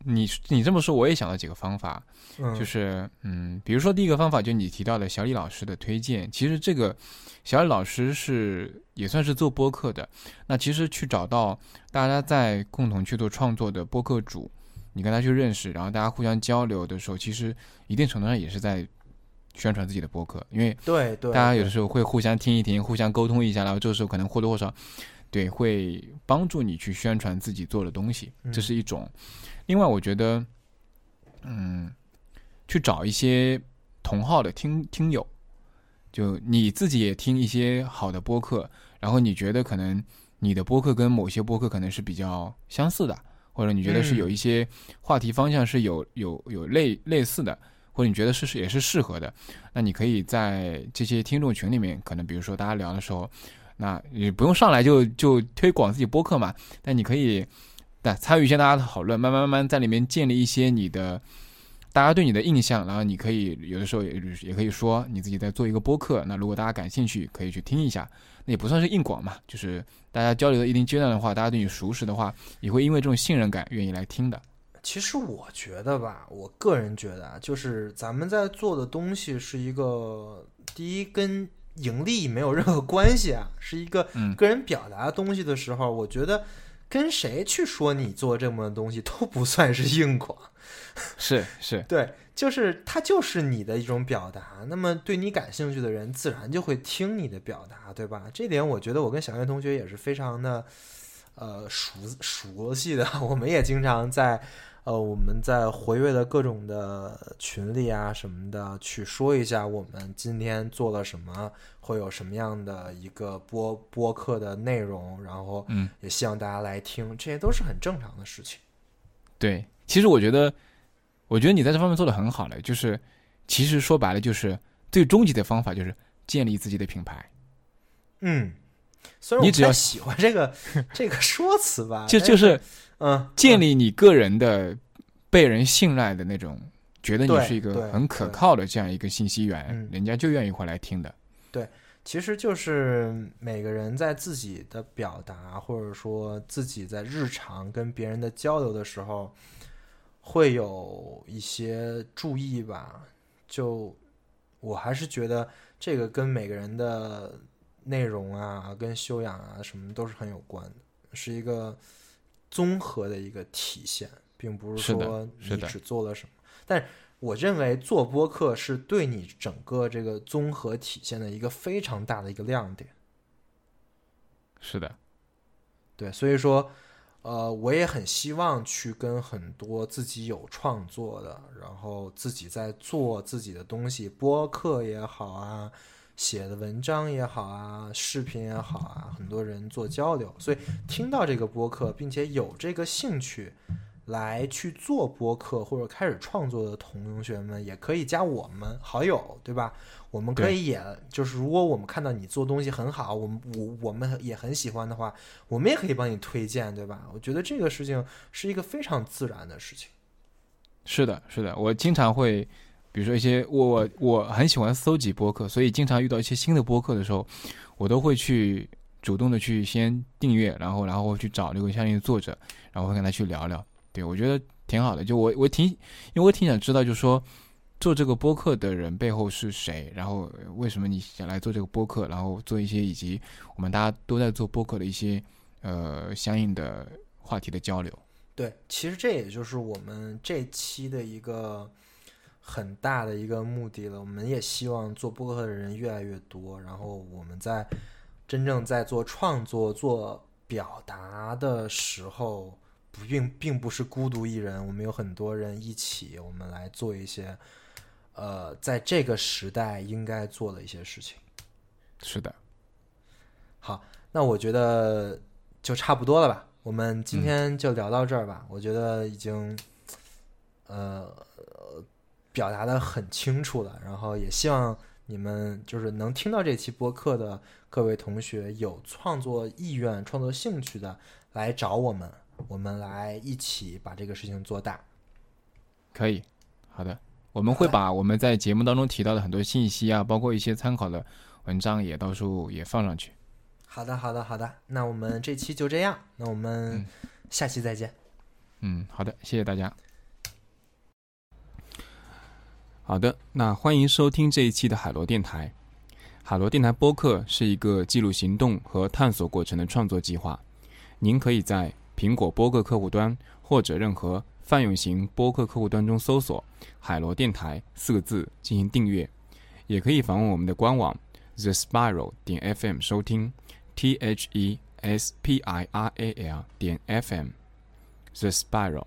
你你这么说，我也想到几个方法，嗯，就是嗯，比如说第一个方法，就你提到的小李老师的推荐。其实这个小李老师是也算是做播客的。那其实去找到大家在共同去做创作的播客主，你跟他去认识，然后大家互相交流的时候，其实一定程度上也是在宣传自己的播客，因为对对，大家有的时候会互相听一听，互相沟通一下，然后这个时候可能或多或少对会帮助你去宣传自己做的东西，这是一种。另外，我觉得，嗯，去找一些同号的听听友，就你自己也听一些好的播客，然后你觉得可能你的播客跟某些播客可能是比较相似的，或者你觉得是有一些话题方向是有有有类类似的，或者你觉得是是也是适合的，那你可以在这些听众群里面，可能比如说大家聊的时候，那你不用上来就就推广自己播客嘛，但你可以。对，参与一下大家的讨论，慢慢慢慢在里面建立一些你的大家对你的印象，然后你可以有的时候也也可以说你自己在做一个播客。那如果大家感兴趣，可以去听一下，那也不算是硬广嘛，就是大家交流到一定阶段的话，大家对你熟识的话，也会因为这种信任感愿意来听的。其实我觉得吧，我个人觉得啊，就是咱们在做的东西是一个第一跟盈利没有任何关系啊，是一个个人表达的东西的时候，我觉得。跟谁去说你做这么东西都不算是硬广，是是，对，就是它就是你的一种表达。那么对你感兴趣的人，自然就会听你的表达，对吧？这点我觉得我跟小月同学也是非常的呃熟熟悉的，我们也经常在。呃，我们在活跃的各种的群里啊什么的，去说一下我们今天做了什么，会有什么样的一个播播客的内容，然后嗯，也希望大家来听，这些都是很正常的事情。对，其实我觉得，我觉得你在这方面做的很好了，就是其实说白了，就是最终极的方法就是建立自己的品牌。嗯，虽然你只要喜欢这个这个说辞吧，就就是。嗯，建立你个人的被人信赖的那种，觉得你是一个很可靠的这样一个信息源，人家就愿意会来听的。对，其实就是每个人在自己的表达，或者说自己在日常跟别人的交流的时候，会有一些注意吧。就我还是觉得这个跟每个人的内容啊、跟修养啊什么都是很有关的，是一个。综合的一个体现，并不是说你只做了什么，但我认为做播客是对你整个这个综合体现的一个非常大的一个亮点。是的，对，所以说，呃，我也很希望去跟很多自己有创作的，然后自己在做自己的东西，播客也好啊。写的文章也好啊，视频也好啊，很多人做交流，所以听到这个播客，并且有这个兴趣来去做播客或者开始创作的同学们，也可以加我们好友，对吧？我们可以也就是如果我们看到你做东西很好，我们我我们也很喜欢的话，我们也可以帮你推荐，对吧？我觉得这个事情是一个非常自然的事情。是的，是的，我经常会。比如说一些我我很喜欢搜集播客，所以经常遇到一些新的播客的时候，我都会去主动的去先订阅，然后然后去找那个相应的作者，然后会跟他去聊聊。对我觉得挺好的，就我我挺因为我挺想知道，就是说做这个播客的人背后是谁？然后为什么你想来做这个播客？然后做一些以及我们大家都在做播客的一些呃相应的话题的交流。对，其实这也就是我们这期的一个很大的一个目的了。我们也希望做播客的人越来越多，然后我们在真正在做创作、做表达的时候，不并并不是孤独一人，我们有很多人一起，我们来做一些呃，在这个时代应该做的一些事情。是的，好，那我觉得就差不多了吧。我们今天就聊到这儿吧。我觉得已经呃表达的很清楚了，然后也希望你们就是能听到这期播客的各位同学有创作意愿、创作兴趣的来找我们，我们来一起把这个事情做大。可以，好的，我们会把我们在节目当中提到的很多信息啊，包括一些参考的文章，也到时候也放上去。好的，好的，好的。那我们这期就这样，那我们下期再见。嗯，好的，谢谢大家。好的，那欢迎收听这一期的海螺电台。海螺电台播客是一个记录行动和探索过程的创作计划。您可以在苹果播客客户端或者任何泛用型播客客户端中搜索“海螺电台”四个字进行订阅，也可以访问我们的官网 the spiral 点 fm 收听 t h e s p i r a l 点 fm the spiral。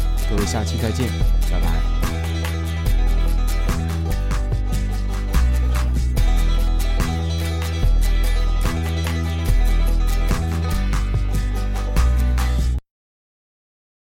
各位，下期再见，拜拜。